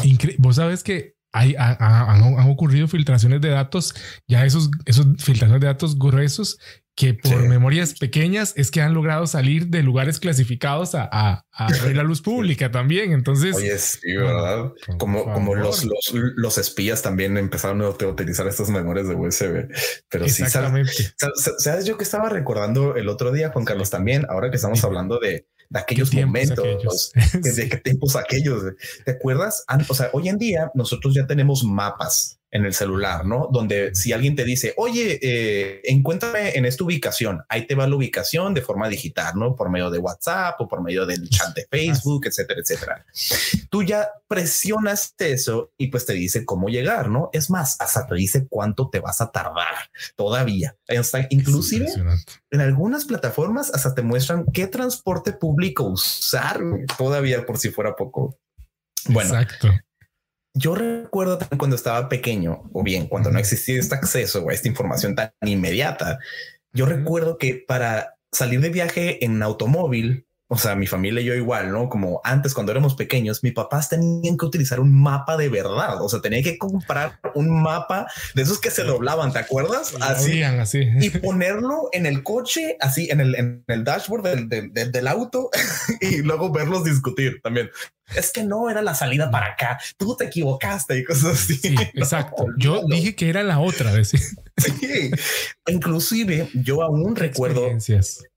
Increíble. Vos sabes que hay, han, ocurrido filtraciones de datos, ya esos, esos filtraciones de datos gruesos que por memorias pequeñas es que han logrado salir de lugares clasificados a, a, (laughs) la luz pública también. Entonces, oye, sí, verdad. como, como los, los, los, espías también empezaron a utilizar estas memorias de USB. Pero sí, ¿sabes? ¿sabes? Yo que estaba recordando el otro día, Juan Carlos, también, ahora que estamos hablando de, de aquellos momentos, (laughs) de (laughs) qué tiempos aquellos. ¿Te acuerdas? O sea, hoy en día nosotros ya tenemos mapas en el celular, ¿no? Donde si alguien te dice, oye, eh, encuéntrame en esta ubicación, ahí te va la ubicación de forma digital, ¿no? Por medio de WhatsApp o por medio del chat de Facebook, etcétera, etcétera. Tú ya presionas eso y pues te dice cómo llegar, ¿no? Es más, hasta te dice cuánto te vas a tardar todavía. Hasta inclusive en algunas plataformas hasta te muestran qué transporte público usar todavía por si fuera poco. Bueno, Exacto yo recuerdo cuando estaba pequeño, o bien cuando no existía este acceso a esta información tan inmediata, yo recuerdo que para salir de viaje en automóvil, o sea, mi familia y yo igual, ¿no? Como antes cuando éramos pequeños, mis papás tenían que utilizar un mapa de verdad, o sea, tenían que comprar un mapa de esos que se doblaban, ¿te acuerdas? Así, así. Y ponerlo en el coche, así en el, en el dashboard del, del, del auto (laughs) y luego verlos discutir también es que no era la salida para acá, tú te equivocaste y cosas así. Sí, (laughs) exacto. yo dije que era la otra vez. (laughs) Sí. Inclusive yo aún recuerdo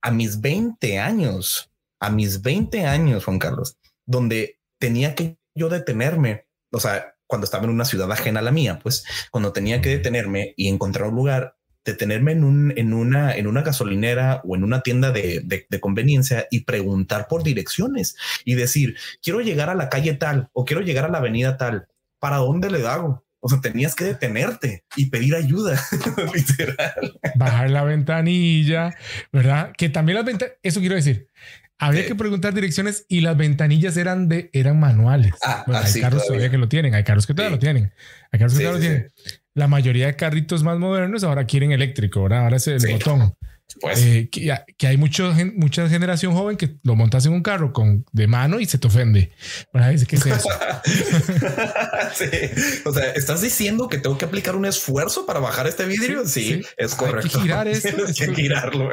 a mis 20 años, a mis 20 años, Juan Carlos, donde tenía que yo detenerme, o sea, cuando estaba en una ciudad ajena a la mía, pues cuando tenía que detenerme y encontrar un lugar detenerme en, un, en, una, en una gasolinera o en una tienda de, de, conveniencia y preguntar por direcciones y decir, quiero llegar a la calle tal o quiero llegar a la avenida tal. ¿Para dónde le hago? O sea, tenías que detenerte y pedir ayuda, (laughs) literal. Bajar la ventanilla, ¿verdad? Que también las ventanillas, eso quiero decir, había que preguntar direcciones y las ventanillas eran de eran manuales. Ah, hay carros todavía. que lo tienen, hay carros que todavía lo tienen, hay carros que todavía lo tienen. La mayoría de carritos más modernos ahora quieren eléctrico, ¿verdad? Ahora es el botón. Pues. Eh, que, hay mucho, mucha generación joven que lo montas en un carro con de mano y se te ofende. Dice, ¿qué es eso? (laughs) sí. O sea, ¿estás diciendo que tengo que aplicar un esfuerzo para bajar este vidrio? Sí, es correcto. Hay que girar esto. Tienes que girarlo.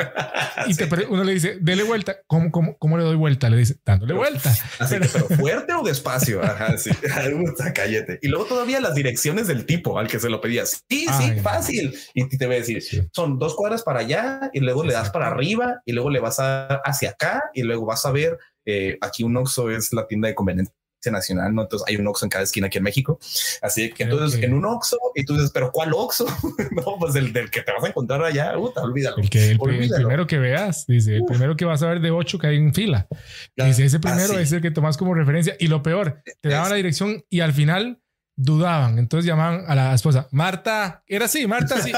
y (laughs) te, uno le dice, dele vuelta. ¿Cómo, cómo, cómo le doy vuelta? Le dice, dándole vuelta. Así pero... fuerte o despacio. Ajá, sí. (laughs) cállate. Y luego todavía las direcciones del tipo al que se lo pedías. Sí, sí, fácil. Y te voy a decir, son dos cuadras para allá y luego le das para arriba y luego le vas a hacia acá y luego vas a ver eh, aquí un Oxxo es la tienda de conveniencia nacional, ¿no? Entonces hay un Oxxo en cada esquina aquí en México. Así que entonces en un Oxxo y tú dices, pero ¿cuál Oxxo? (laughs) no, pues el del que te vas a encontrar allá, olvídalo. El, que, el, primero que veas, dice, el primero que vas a ver de ocho que hay en fila. Dice, ese primero es el que tomas como referencia y lo peor, te daban la dirección y al final dudaban. Entonces llamaban a la esposa, Marta, era así, Marta, (laughs) (laughs) sí.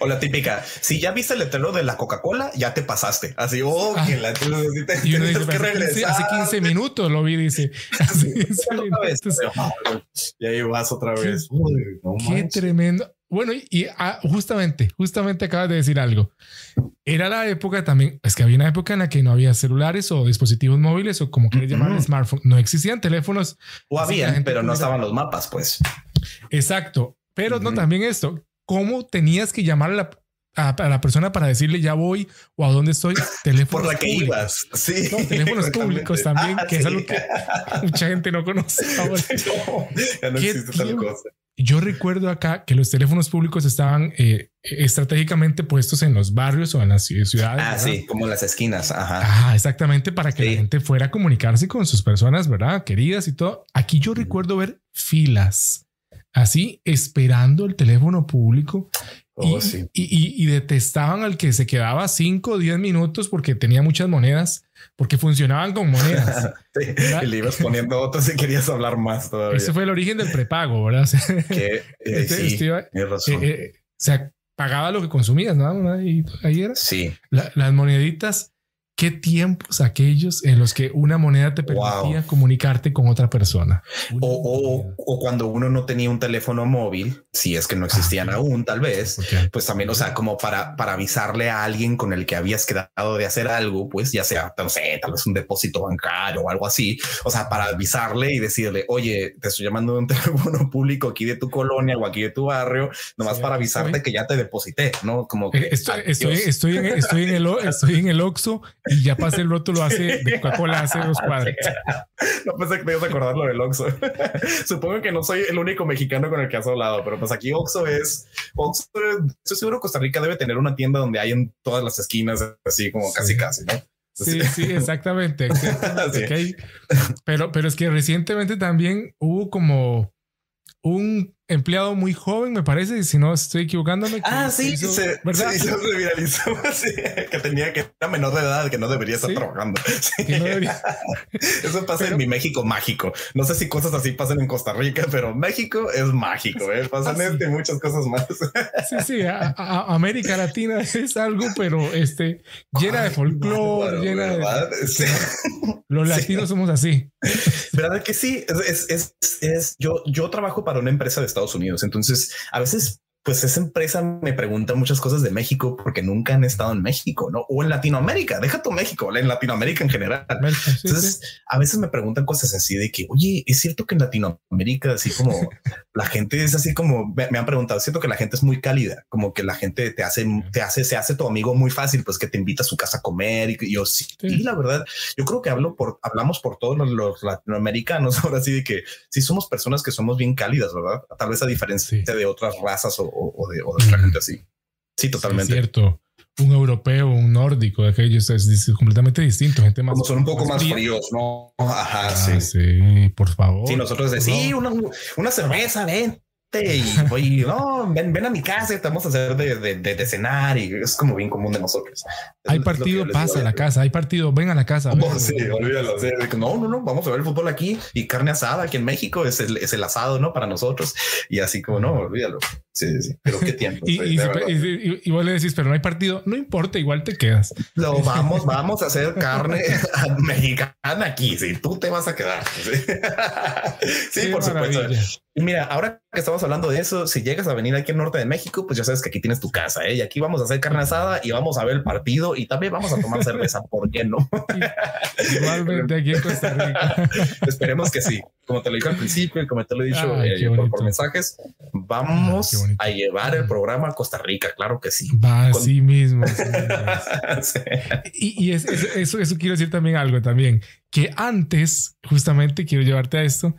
O la típica, si ya viste el letrero de la Coca-Cola, ya te pasaste. Así, oh, ah. la, (laughs) y uno dice, que hace 15 minutos lo vi, dice. y ahí vas otra vez. Qué tremendo. Bueno, y ah, justamente, justamente acabas de decir algo. Era la época también, es que había una época en la que no había celulares o dispositivos móviles o como quieras llamar, smartphone. No existían teléfonos. O había, pero no estaban los mapas, pues. Exacto. Pero no también esto. ¿Cómo tenías que llamar a la, persona para decirle ya voy o a dónde estoy? (laughs) Teléfonos Por la que ibas. Sí. teléfonos públicos también, que es algo que mucha gente no conoce. (laughs) ya no existe tal cosa. Yo recuerdo acá que los teléfonos públicos estaban eh, estratégicamente puestos en los barrios o en las ciudades. Ah, sí, como en las esquinas. Ajá. Ah, exactamente para que la gente fuera a comunicarse con sus personas, ¿verdad? Queridas y todo. Aquí yo recuerdo ver filas así esperando el teléfono público oh, y, detestaban al que se quedaba 5 o 10 minutos porque tenía muchas monedas, porque funcionaban con monedas. (laughs) y le ibas poniendo otras y querías hablar más todavía. Ese fue el origen del prepago, ¿verdad? (laughs) que, eh, este, sí, razón. Eh, eh, o sea, pagaba lo que consumías, ¿no? Y ahí era. Sí. las moneditas qué tiempos aquellos en los que una moneda te permitía comunicarte con otra persona. O, cuando uno no tenía un teléfono móvil, si es que no existían ah, aún, tal vez, pues también, o sea, como para, para avisarle a alguien con el que habías quedado de hacer algo, pues ya sea, no sé, tal vez un depósito bancario o algo así, o sea, para avisarle y decirle, oye, te estoy llamando de un (laughs) teléfono público aquí de tu colonia o aquí de tu barrio, nomás para avisarte que ya te deposité, ¿no? Como que... Estoy, estoy, estoy, en, estoy, en, el, estoy en el (laughs) Oxxo y ya pasé el rótulo hace de Coca-Cola hace dos cuadras. (laughs) No pensé que te ibas a acordar lo del Oxxo. (laughs) Supongo que no soy el único mexicano con el que has hablado, pero pues aquí Oxxo es Oxxo. Estoy seguro Costa Rica debe tener una tienda donde hay en todas las esquinas, así como casi casi, ¿no? Sí, sí, (laughs) exactamente. Pero, pero es que recientemente también hubo como un empleado muy joven, me parece, si no estoy equivocándome. Ah, sí, se, ¿verdad? se viralizó, (laughs) que tenía que era menor de edad, que no debería estar trabajando. (laughs) (laughs) Eso pasa en mi México mágico. No sé si cosas así pasan en Costa Rica, pero México es mágico. ¿eh? Pasan este, muchas cosas más. sí, sí, América Latina es algo, pero este llena de folclore, llena de. Los latinos somos así. ¿Verdad que sí? Es, es, es, yo, yo trabajo para una empresa de Estados Unidos. Entonces, a veces pues esa empresa me pregunta muchas cosas de México porque nunca han estado en México, ¿no? O en Latinoamérica, deja tu México, en Latinoamérica en general. Entonces, a veces me preguntan cosas así de que, oye, es cierto que en Latinoamérica, así como (laughs) la gente es así como me, han preguntado, es cierto que la gente es muy cálida, como que la gente te hace, te hace, se hace tu amigo muy fácil, pues que te invita a su casa a comer y, yo sí, la verdad, yo creo que hablo por, hablamos por todos los, latinoamericanos (laughs) ahora sí de que sí somos personas que somos bien cálidas, ¿verdad? Tal vez a diferencia de otras razas o o, de, otra gente así. Sí, totalmente. Es cierto. Un europeo, un nórdico de aquellos es, completamente distinto. Gente más. son un poco más, fríos, ¿no? Ajá, ah, sí. Sí, por favor. Sí, nosotros decimos, sí, una, una cerveza, ven y no, ven, ven a mi casa y te vamos a hacer de, de, de, cenar y es como bien común de nosotros. hay partido, pasa a la casa, hay partido, ven a la casa. No, sí, olvídalo. no, no, no, vamos a ver el fútbol aquí y carne asada aquí en México es el, es el asado, ¿no? Para nosotros. Y así como, no, olvídalo. Sí, sí, pero qué tiempo. y, y, vos le decís, pero no hay partido, no importa, igual te quedas. Lo vamos, vamos a hacer carne (laughs) mexicana aquí, sí, tú te vas a quedar. Sí, (laughs) por supuesto. Y mira, ahora que estamos hablando de eso, si llegas a venir aquí al norte de México, pues ya sabes que aquí tienes tu casa, ¿eh? Y aquí vamos a hacer carne asada y vamos a ver el partido y también vamos a tomar cerveza, ¿por qué no? (laughs) Igualmente aquí en Costa Rica. (laughs) Esperemos que sí. Como te lo dije al principio y como te lo he dicho eh, por, mensajes, vamos a llevar el programa a Costa Rica, claro que sí. Va así mismo. (laughs) Y, eso, eso quiero decir también algo también, que antes, justamente quiero llevarte a esto,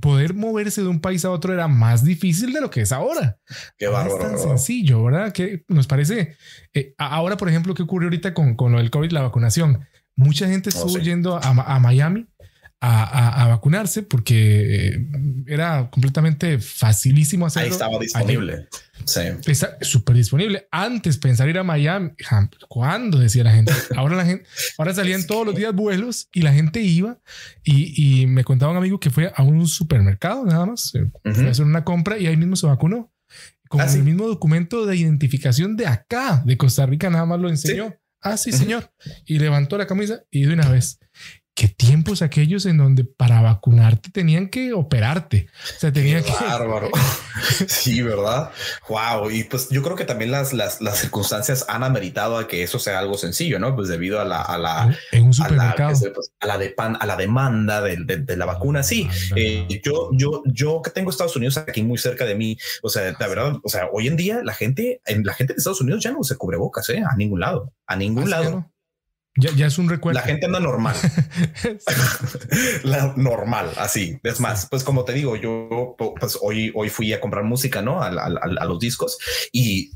poder moverse de un país a otro era más difícil de lo que es ahora. Qué bárbaro. Es tan sencillo, ¿verdad? Que nos parece. Eh, ahora, por ejemplo, ¿qué ocurrió ahorita con, con lo del COVID, la vacunación? Mucha gente oh, estuvo yendo a, Miami a, vacunarse porque eh, era completamente facilísimo hacerlo. Ahí estaba disponible. Sí. Está súper disponible. Antes pensar ir a Miami, ¿cuándo decía la gente? Ahora la gente, ahora (laughs) salían todos los días vuelos y la gente iba y, me contaba un amigo que fue a un supermercado nada más, fue a hacer una compra y ahí mismo se vacunó. Con ah, el mismo documento de identificación de acá, de Costa Rica, nada más lo enseñó. Ah, sí, señor. Y levantó la camisa y de una vez qué tiempos aquellos en donde para vacunarte tenían que operarte. O sea, tenía que. Bárbaro. (laughs) sí, verdad. Wow. Y pues yo creo que también las, las, las, circunstancias han ameritado a que eso sea algo sencillo, no? Pues debido a la, a la, en un supermercado, pues, a la, de pan, a la demanda de, de, la vacuna. Sí, eh, yo, yo, yo que tengo Estados Unidos aquí muy cerca de mí. O sea, la verdad, o sea, hoy en día la gente, en la gente de Estados Unidos ya no se cubre bocas, ¿eh? A ningún lado, a ningún ¿Ah, lado. Ya, es un recuerdo. La gente anda normal. (laughs) la normal, así. Es más, pues como te digo, yo pues hoy, hoy fui a comprar música, ¿no? A, los discos y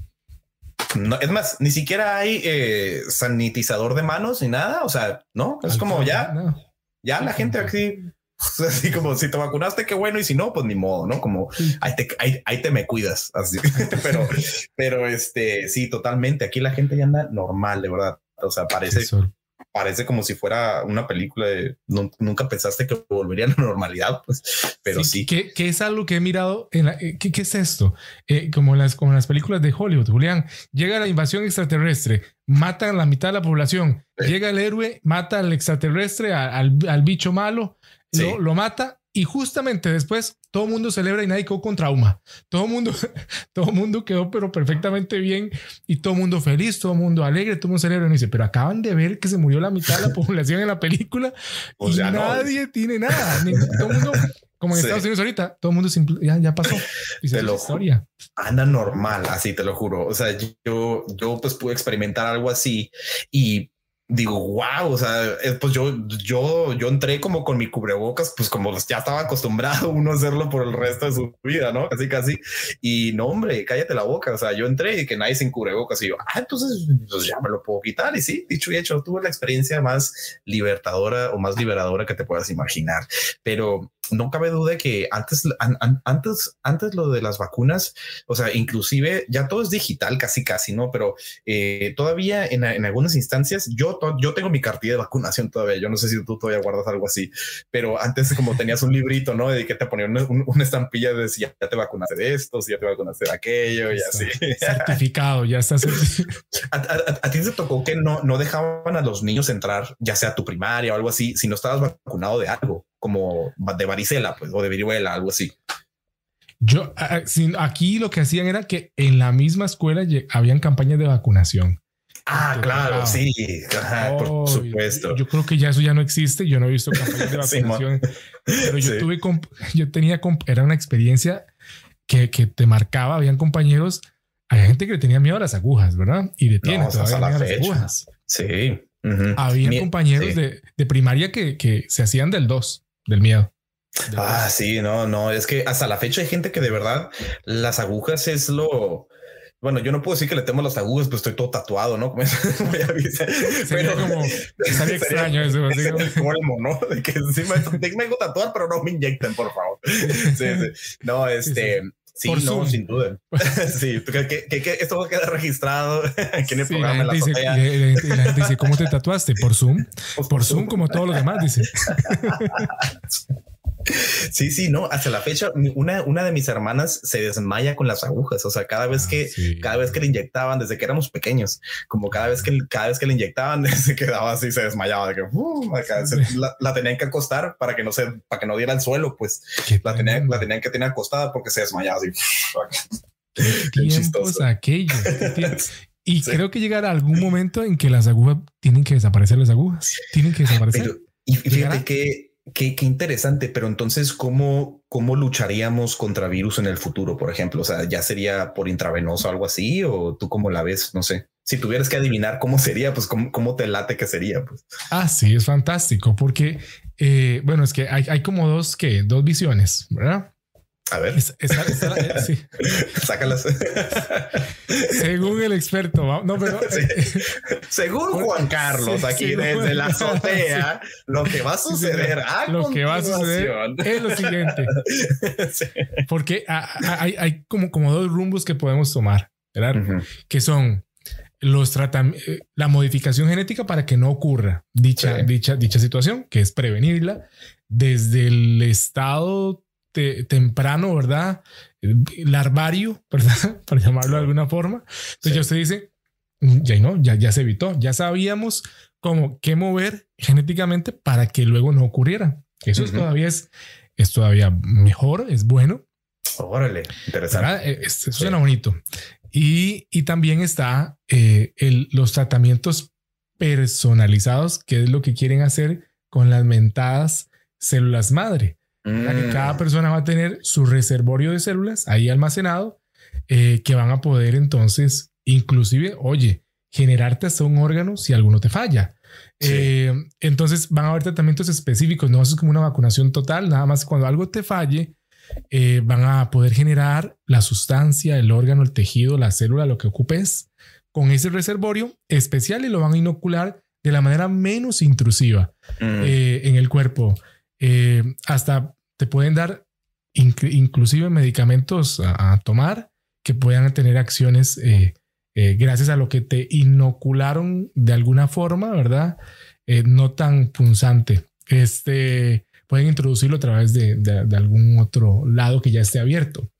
no, es más, ni siquiera hay eh, sanitizador de manos ni nada. O sea, no es como ya, ya la gente aquí, así como si te vacunaste, qué bueno. Y si no, pues ni modo, no? Como ahí te, ahí, te me cuidas. Así, (laughs) pero, pero este sí, totalmente. Aquí la gente ya anda normal, de verdad. O sea, parece, parece como si fuera una película de nunca pensaste que volvería a la normalidad, pues, pero sí. Que, es algo que he mirado en la, eh, ¿qué, es esto? Eh, como, las, como las películas de Hollywood, Julián, llega la invasión extraterrestre, matan a la mitad de la población, llega el héroe, mata al extraterrestre, al, al bicho malo, lo, lo, mata y justamente después todo el mundo celebra y nadie quedó con trauma. Todo el mundo, (laughs) todo mundo quedó pero perfectamente bien y todo el mundo feliz, todo el mundo alegre, todo el mundo celebra y dice, pero acaban de ver que se murió la mitad de la (laughs) población en la película y nadie tiene nada. todo el mundo, como en Estados Unidos ahorita, todo el mundo ya, ya pasó. Y se lo historia. Anda normal, así te lo juro. O sea, yo, yo pues pude experimentar algo así y digo, wow, o sea, eh, pues yo, yo, yo entré como con mi cubrebocas, pues como ya estaba acostumbrado (laughs) uno a hacerlo por el resto de su vida, ¿no? Casi, casi. Y no, hombre, cállate la boca. O sea, yo entré y que nadie sin cubrebocas y yo, ah, entonces pues ya me lo puedo quitar. Y sí, dicho y hecho, tuve la experiencia más libertadora o más liberadora que te puedas imaginar. Pero no cabe duda que antes, antes, antes lo de las vacunas, o sea, inclusive ya todo es digital, casi, casi, ¿no? Pero eh, todavía en, en, algunas instancias, yo, yo tengo mi cartilla de vacunación todavía, yo no sé si tú todavía guardas algo así, pero antes como tenías un librito, ¿no? De que te ponían una, estampilla de si ya te vacunaste de esto, si ya te vacunaste de aquello y así. Certificado, ya estás. (laughs) ¿A, ti te tocó que no, no dejaban a los niños entrar, ya sea a tu primaria o algo así, si no estabas vacunado de algo? como de varicela, pues, o de viruela, algo así. Yo, aquí lo que hacían era que en la misma escuela habían campañas de vacunación. Ah, claro, sí, por supuesto. Yo creo que ya eso ya no existe. Yo no he visto campañas de (laughs) vacunación, pero yo tuve, yo tenía, era una experiencia que, que te marcaba. Habían compañeros, hay gente que le tenía miedo a las agujas, ¿verdad? Y detiene no, todavía a las agujas. Sí. Había compañeros de, de, primaria que, que se hacían del 2 del miedo. Ah, sí, no, no, es que hasta la fecha hay gente que de verdad las agujas es lo, bueno, yo no puedo decir que le temo las agujas, pues estoy todo tatuado, ¿no? Como (laughs) pero como (laughs) estaría extraño eso. Es el colmo, ¿no? De que sí me, me tatuar, pero no me inyecten, por favor. Sí, sí. No, este, Sí, no, sin duda. (laughs) sí, que, esto va a quedar registrado aquí en el programa. La, dice, la, gente dice, ¿cómo te tatuaste? Por Zoom. Por, Zoom, como todos los demás, dice. Sí, sí, no, hasta la fecha, una, una de mis hermanas se desmaya con las agujas. O sea, cada vez ah, que, cada vez que le inyectaban, desde que éramos pequeños, como cada vez que, cada vez que le inyectaban, (laughs) se quedaba así, se desmayaba, de que uh, la, tenían que acostar para que no se, para que no diera el suelo, pues la tenían, la tenían que tener acostada porque se desmayaba así. Qué (laughs) aquellos. (laughs) Y creo que llegará algún momento en que las agujas tienen que desaparecer las agujas, tienen que desaparecer. y fíjate que Qué, interesante, pero entonces, ¿cómo, ¿cómo lucharíamos contra virus en el futuro, por ejemplo? O sea, ¿ya sería por intravenoso algo así? ¿O tú cómo la ves? No sé. Si tuvieras que adivinar cómo sería, pues cómo, cómo te late que sería. Pues. Ah, sí, es fantástico, porque, eh, bueno, es que hay, hay como dos, que dos visiones, ¿verdad? A ver. Eh, (laughs) sí. Sácalas. Según el experto, no, pero eh, según Juan Carlos, aquí desde la azotea, lo que va a suceder, lo que va a suceder es lo siguiente. (laughs) Porque hay, hay, como, como dos rumbos que podemos tomar, ¿verdad? Que son los eh, la modificación genética para que no ocurra dicha, dicha, dicha situación, que es prevenirla desde el estado temprano, ¿verdad? Larvario, (laughs) ¿verdad? Para llamarlo de alguna forma. Entonces ya usted dice, ya no, ya, ya se evitó, ya sabíamos cómo qué mover genéticamente para que luego no ocurriera. Eso es todavía es, es todavía mejor, es bueno. Órale, interesante. Eh, eso suena bonito. Y, y, también está eh, el, los tratamientos personalizados, que es lo que quieren hacer con las mentadas células madre cada mm. persona va a tener su reservorio de células ahí almacenado eh, que van a poder entonces, inclusive, oye, generarte hasta un órgano si alguno te falla. Eh, entonces van a haber tratamientos específicos, no es como una vacunación total, nada más cuando algo te falle, eh, van a poder generar la sustancia, el órgano, el tejido, la célula, lo que ocupes con ese reservorio especial y lo van a inocular de la manera menos intrusiva mm. en el cuerpo. hasta te pueden dar inclusive medicamentos a, tomar que puedan tener acciones eh, eh, gracias a lo que te inocularon de alguna forma, ¿verdad? Eh, no tan punzante. Este, pueden introducirlo a través de, algún otro lado que ya esté abierto.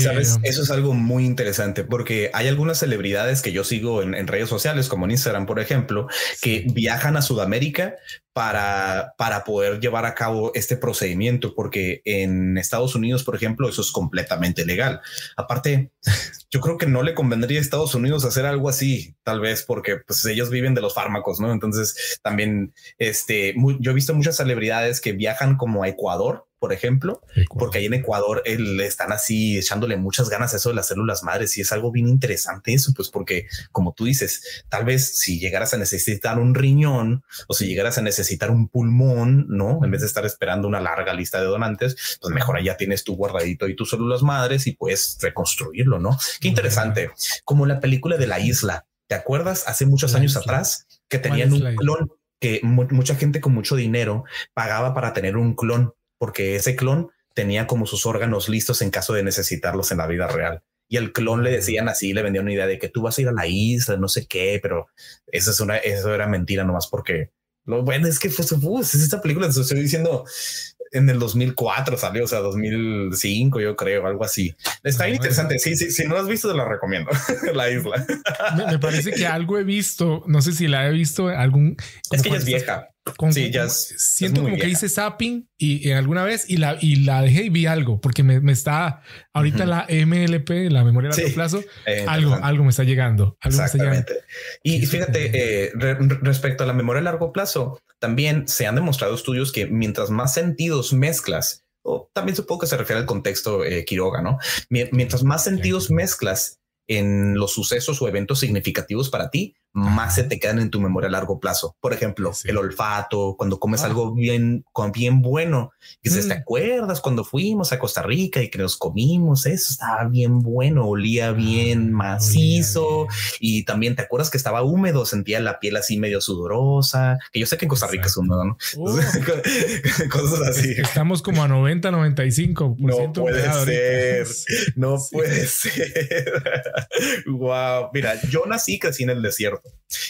Sabes, eso es algo muy interesante porque hay algunas celebridades que yo sigo en, en redes sociales, como en Instagram, por ejemplo, que viajan a Sudamérica para, para poder llevar a cabo este procedimiento, porque en Estados Unidos, por ejemplo, eso es completamente legal. Aparte, (laughs) yo creo que no le convendría a Estados Unidos hacer algo así, tal vez porque pues, ellos viven de los fármacos, ¿no? Entonces, también, este, yo he visto muchas celebridades que viajan como a Ecuador por ejemplo, porque ahí en Ecuador le están así echándole muchas ganas a eso de las células madres y es algo bien interesante eso, pues porque como tú dices, tal vez si llegaras a necesitar un riñón o si llegaras a necesitar un pulmón, ¿no? En vez de estar esperando una larga lista de donantes, pues mejor allá tienes tu guardadito y tus células madres y puedes reconstruirlo, ¿no? Qué interesante. Como la película de la isla, ¿te acuerdas? Hace muchos años atrás que tenían un clon que mucha gente con mucho dinero pagaba para tener un clon porque ese clon tenía como sus órganos listos en caso de necesitarlos en la vida real. Y el clon le decían así, le vendían una idea de que tú vas a ir a la isla, no sé qué, pero eso es una, eso era mentira nomás porque lo bueno es que fue, es esta película, te estoy diciendo, en el 2004 salió, o sea, 2005, yo creo, algo así. Está interesante. Sí, sí, si no lo has visto, te la recomiendo. (laughs) la isla. me, parece que algo he visto, no sé si la he visto, algún. Es que ella es vieja sí, ya siento como que hice zapping y, alguna vez y la, y la dejé y vi algo porque me, me está ahorita la MLP, la memoria a largo plazo, algo, algo me está llegando. Exactamente. Y fíjate, eh, respecto a la memoria a largo plazo, también se han demostrado estudios que mientras más sentidos mezclas, o también supongo que se refiere al contexto eh, Quiroga, ¿no? Mientras más sentidos mezclas en los sucesos o eventos significativos para ti, más se te quedan en tu memoria a largo plazo. Por ejemplo, el olfato, cuando comes ah. algo bien, bien bueno, dices, ¿te mm. acuerdas cuando fuimos a Costa Rica y que nos comimos? Eso estaba bien bueno, olía ah, bien macizo y también te acuerdas que estaba húmedo, sentía la piel así medio sudorosa, que yo sé que en Costa Rica es húmedo, ¿no? (laughs) Cosas así. Estamos como a 90, 95. No puede ser, (laughs) no puede (laughs) ser. wow, mira, yo nací, crecí en el desierto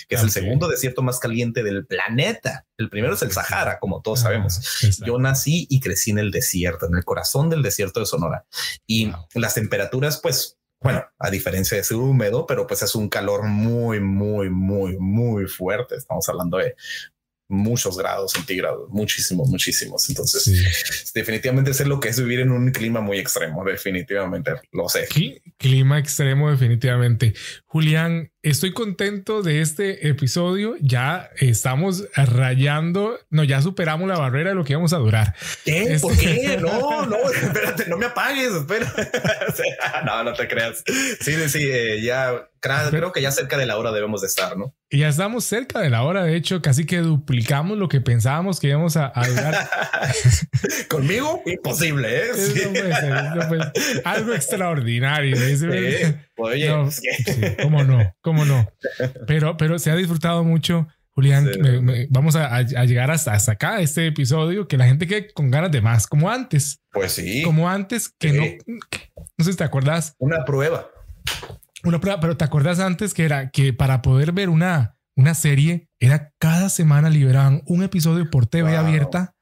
que es el segundo desierto más caliente del planeta. El primero es el Sahara, como todos ah, sabemos. Yo nací y crecí en el desierto, en el corazón del desierto de Sonora. Y las temperaturas, pues, bueno, a diferencia de ser húmedo, pero pues es un calor muy, muy, muy, muy fuerte. Estamos hablando de muchos grados centígrados, muchísimos, muchísimos. Entonces, definitivamente sé lo que es vivir en un clima muy extremo, definitivamente lo sé. Clima extremo, definitivamente. Julián, estoy contento de este episodio. Ya estamos rayando, no, ya superamos la barrera de lo que íbamos a durar. ¿Qué? ¿Por este qué? (laughs) No, no, espérate, no me apagues, espera. (laughs) no, no te creas. Sí, sí, eh, ya creo que ya cerca de la hora debemos de estar, ¿no? Y ya estamos cerca de la hora, de hecho, casi que duplicamos lo que pensábamos que íbamos a, durar. (laughs) Conmigo, imposible, ¿eh? algo extraordinario. Oye, cómo no, cómo no. Pero, pero se ha disfrutado mucho. Julián, vamos a, llegar hasta, hasta acá, este episodio, que la gente quede con ganas de más, como antes. Pues sí. Como antes, que no, no sé si te acuerdas. Una prueba. Una prueba, pero te acuerdas antes que era que para poder ver una, una serie era cada semana liberaban un episodio por TV abierta.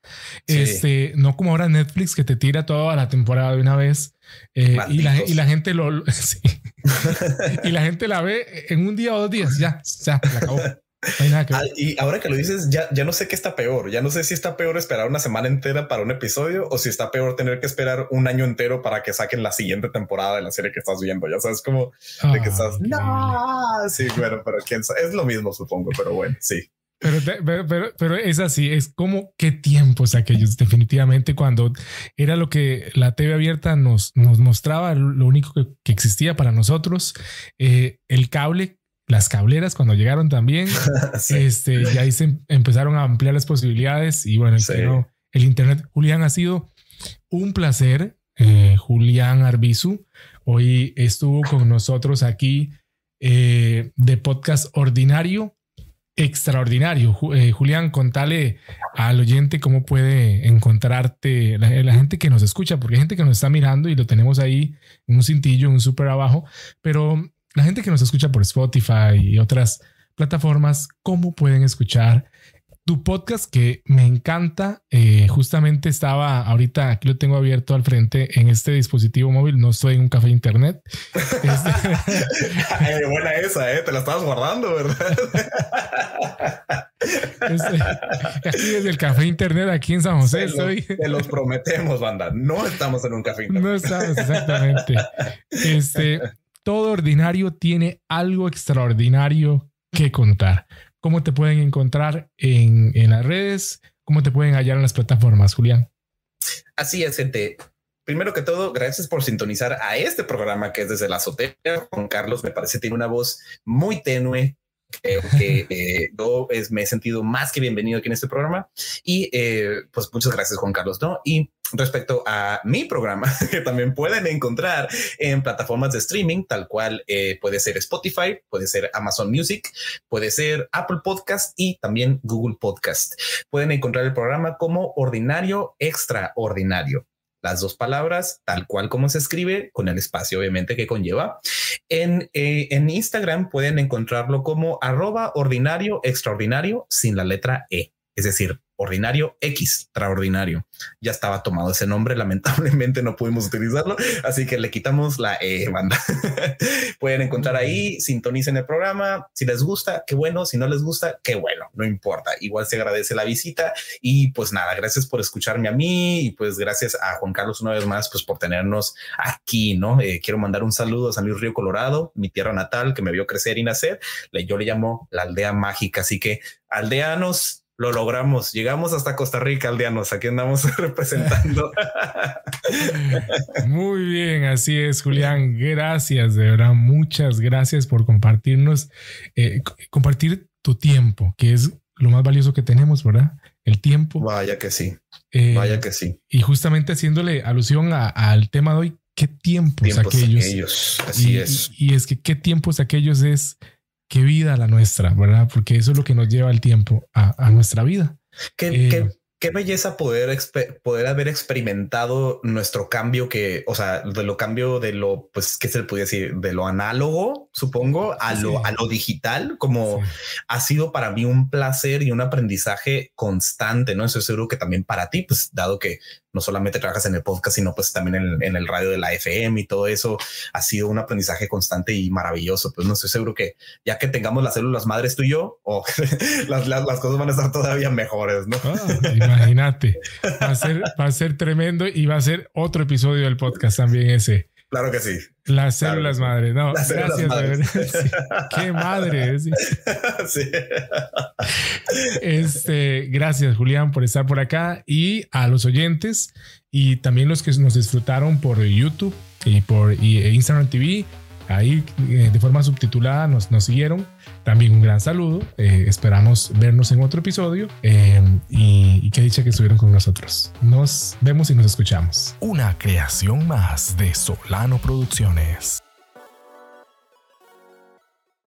Este, no como ahora Netflix que te tira toda la temporada de una vez. Eh, y, la, y, la, gente lo (laughs) (laughs) y la gente la ve en un día o dos días. Ya, ya, la acabó. (laughs) Ah, y ahora que lo dices, ya, ya no sé qué está peor. Ya no sé si está peor esperar una semana entera para un episodio o si está peor tener que esperar un año entero para que saquen la siguiente temporada de la serie que estás viendo. Ya sabes como de que estás. No, sí, bueno, pero quién sabe. Es lo mismo, supongo, pero bueno, sí. Pero, pero, pero, es así, es como qué tiempos aquellos, definitivamente, cuando era lo que la TV abierta nos, nos mostraba, lo único que, existía para nosotros, eh, el cable las cableras cuando llegaron también. (laughs) Este, y ahí se empezaron a ampliar las posibilidades y bueno, el Internet. Julián ha sido un placer. Eh, Julián Arbizu hoy estuvo con nosotros aquí eh, de podcast ordinario, extraordinario. Eh, Julián, contale al oyente cómo puede encontrarte la, la, gente que nos escucha, porque hay gente que nos está mirando y lo tenemos ahí en un cintillo, en un súper abajo, pero la gente que nos escucha por Spotify y otras plataformas, ¿cómo pueden escuchar tu podcast que me encanta? Eh, justamente estaba ahorita, aquí lo tengo abierto al frente en este dispositivo móvil, no estoy en un café internet. (laughs) Este, buena esa, ¿eh? te la estabas guardando, ¿verdad? (laughs) Este, aquí desde el café internet, aquí en San José, estoy. te los prometemos, banda, no estamos en un café internet. No estamos, exactamente. Este, (laughs) todo ordinario tiene algo extraordinario que contar. ¿Cómo te pueden encontrar en, las redes? ¿Cómo te pueden hallar en las plataformas, Julián? Así es, gente. Primero que todo, gracias por sintonizar a este programa que es desde la azotea. Juan Carlos me parece tiene una voz muy tenue, Creo que (laughs) eh, yo me he sentido más que bienvenido aquí en este programa y eh, pues muchas gracias Juan Carlos, ¿no? Y respecto a mi programa, (laughs) que también pueden encontrar en plataformas de streaming, tal cual eh, puede ser Spotify, puede ser Amazon Music, puede ser Apple Podcast y también Google Podcast. Pueden encontrar el programa como Ordinario Extraordinario las dos palabras, tal cual como se escribe, con el espacio obviamente que conlleva. En, eh, en Instagram pueden encontrarlo como arroba ordinario extraordinario sin la letra E, es decir, ordinario X, extraordinario. Ya estaba tomado ese nombre, lamentablemente no pudimos utilizarlo, así que le quitamos la E banda. (laughs) Pueden encontrar ahí, sintonicen el programa, si les gusta, qué bueno, si no les gusta, qué bueno, no importa, igual se agradece la visita. Y pues nada, gracias por escucharme a mí y pues gracias a Juan Carlos una vez más pues por tenernos aquí, ¿no? Eh, quiero mandar un saludo a San Luis Río Colorado, mi tierra natal que me vio crecer y nacer, yo le llamo la aldea mágica, así que aldeanos, lo logramos. Llegamos hasta Costa Rica, aldeanos. Aquí andamos (laughs) representando. (laughs) Muy bien, así es, Julián. Gracias, de verdad. Muchas gracias por compartirnos, eh, compartir tu tiempo, que es lo más valioso que tenemos, ¿verdad? El tiempo. Vaya que sí. Eh, Vaya que sí. Y justamente haciéndole alusión al tema de hoy, ¿qué tiempos, aquellos? Así es. Y, es que qué tiempos aquellos es qué vida la nuestra, ¿verdad? Porque eso es lo que nos lleva el tiempo a, nuestra vida. ¿Qué, ¿Qué, eh, qué belleza poder, poder haber experimentado nuestro cambio que, o sea, de lo cambio de lo, pues, ¿qué se le puede decir? De lo análogo, supongo, a lo, a lo digital, como ha sido para mí un placer y un aprendizaje constante, ¿no? Eso seguro que también para ti, pues, dado que no solamente trabajas en el podcast, sino pues también en, el radio de la FM y todo eso ha sido un aprendizaje constante y maravilloso. Pues no estoy seguro que ya que tengamos las células madres tú y yo, (laughs) las, las, cosas van a estar todavía mejores, ¿no? Ah, imagínate, va a, ser, va a ser tremendo y va a ser otro episodio del podcast también ese. Claro que sí. Las células madres. No, gracias. (laughs) Qué madre. (laughs) Sí. Este, gracias, Julián, por estar por acá y a los oyentes y también los que nos disfrutaron por YouTube y por e Instagram TV. Ahí eh, de forma subtitulada nos, nos siguieron. También un gran saludo. Eh, esperamos vernos en otro episodio eh, y, que dicha que estuvieron con nosotros. Nos vemos y nos escuchamos. Una creación más de Solano Producciones.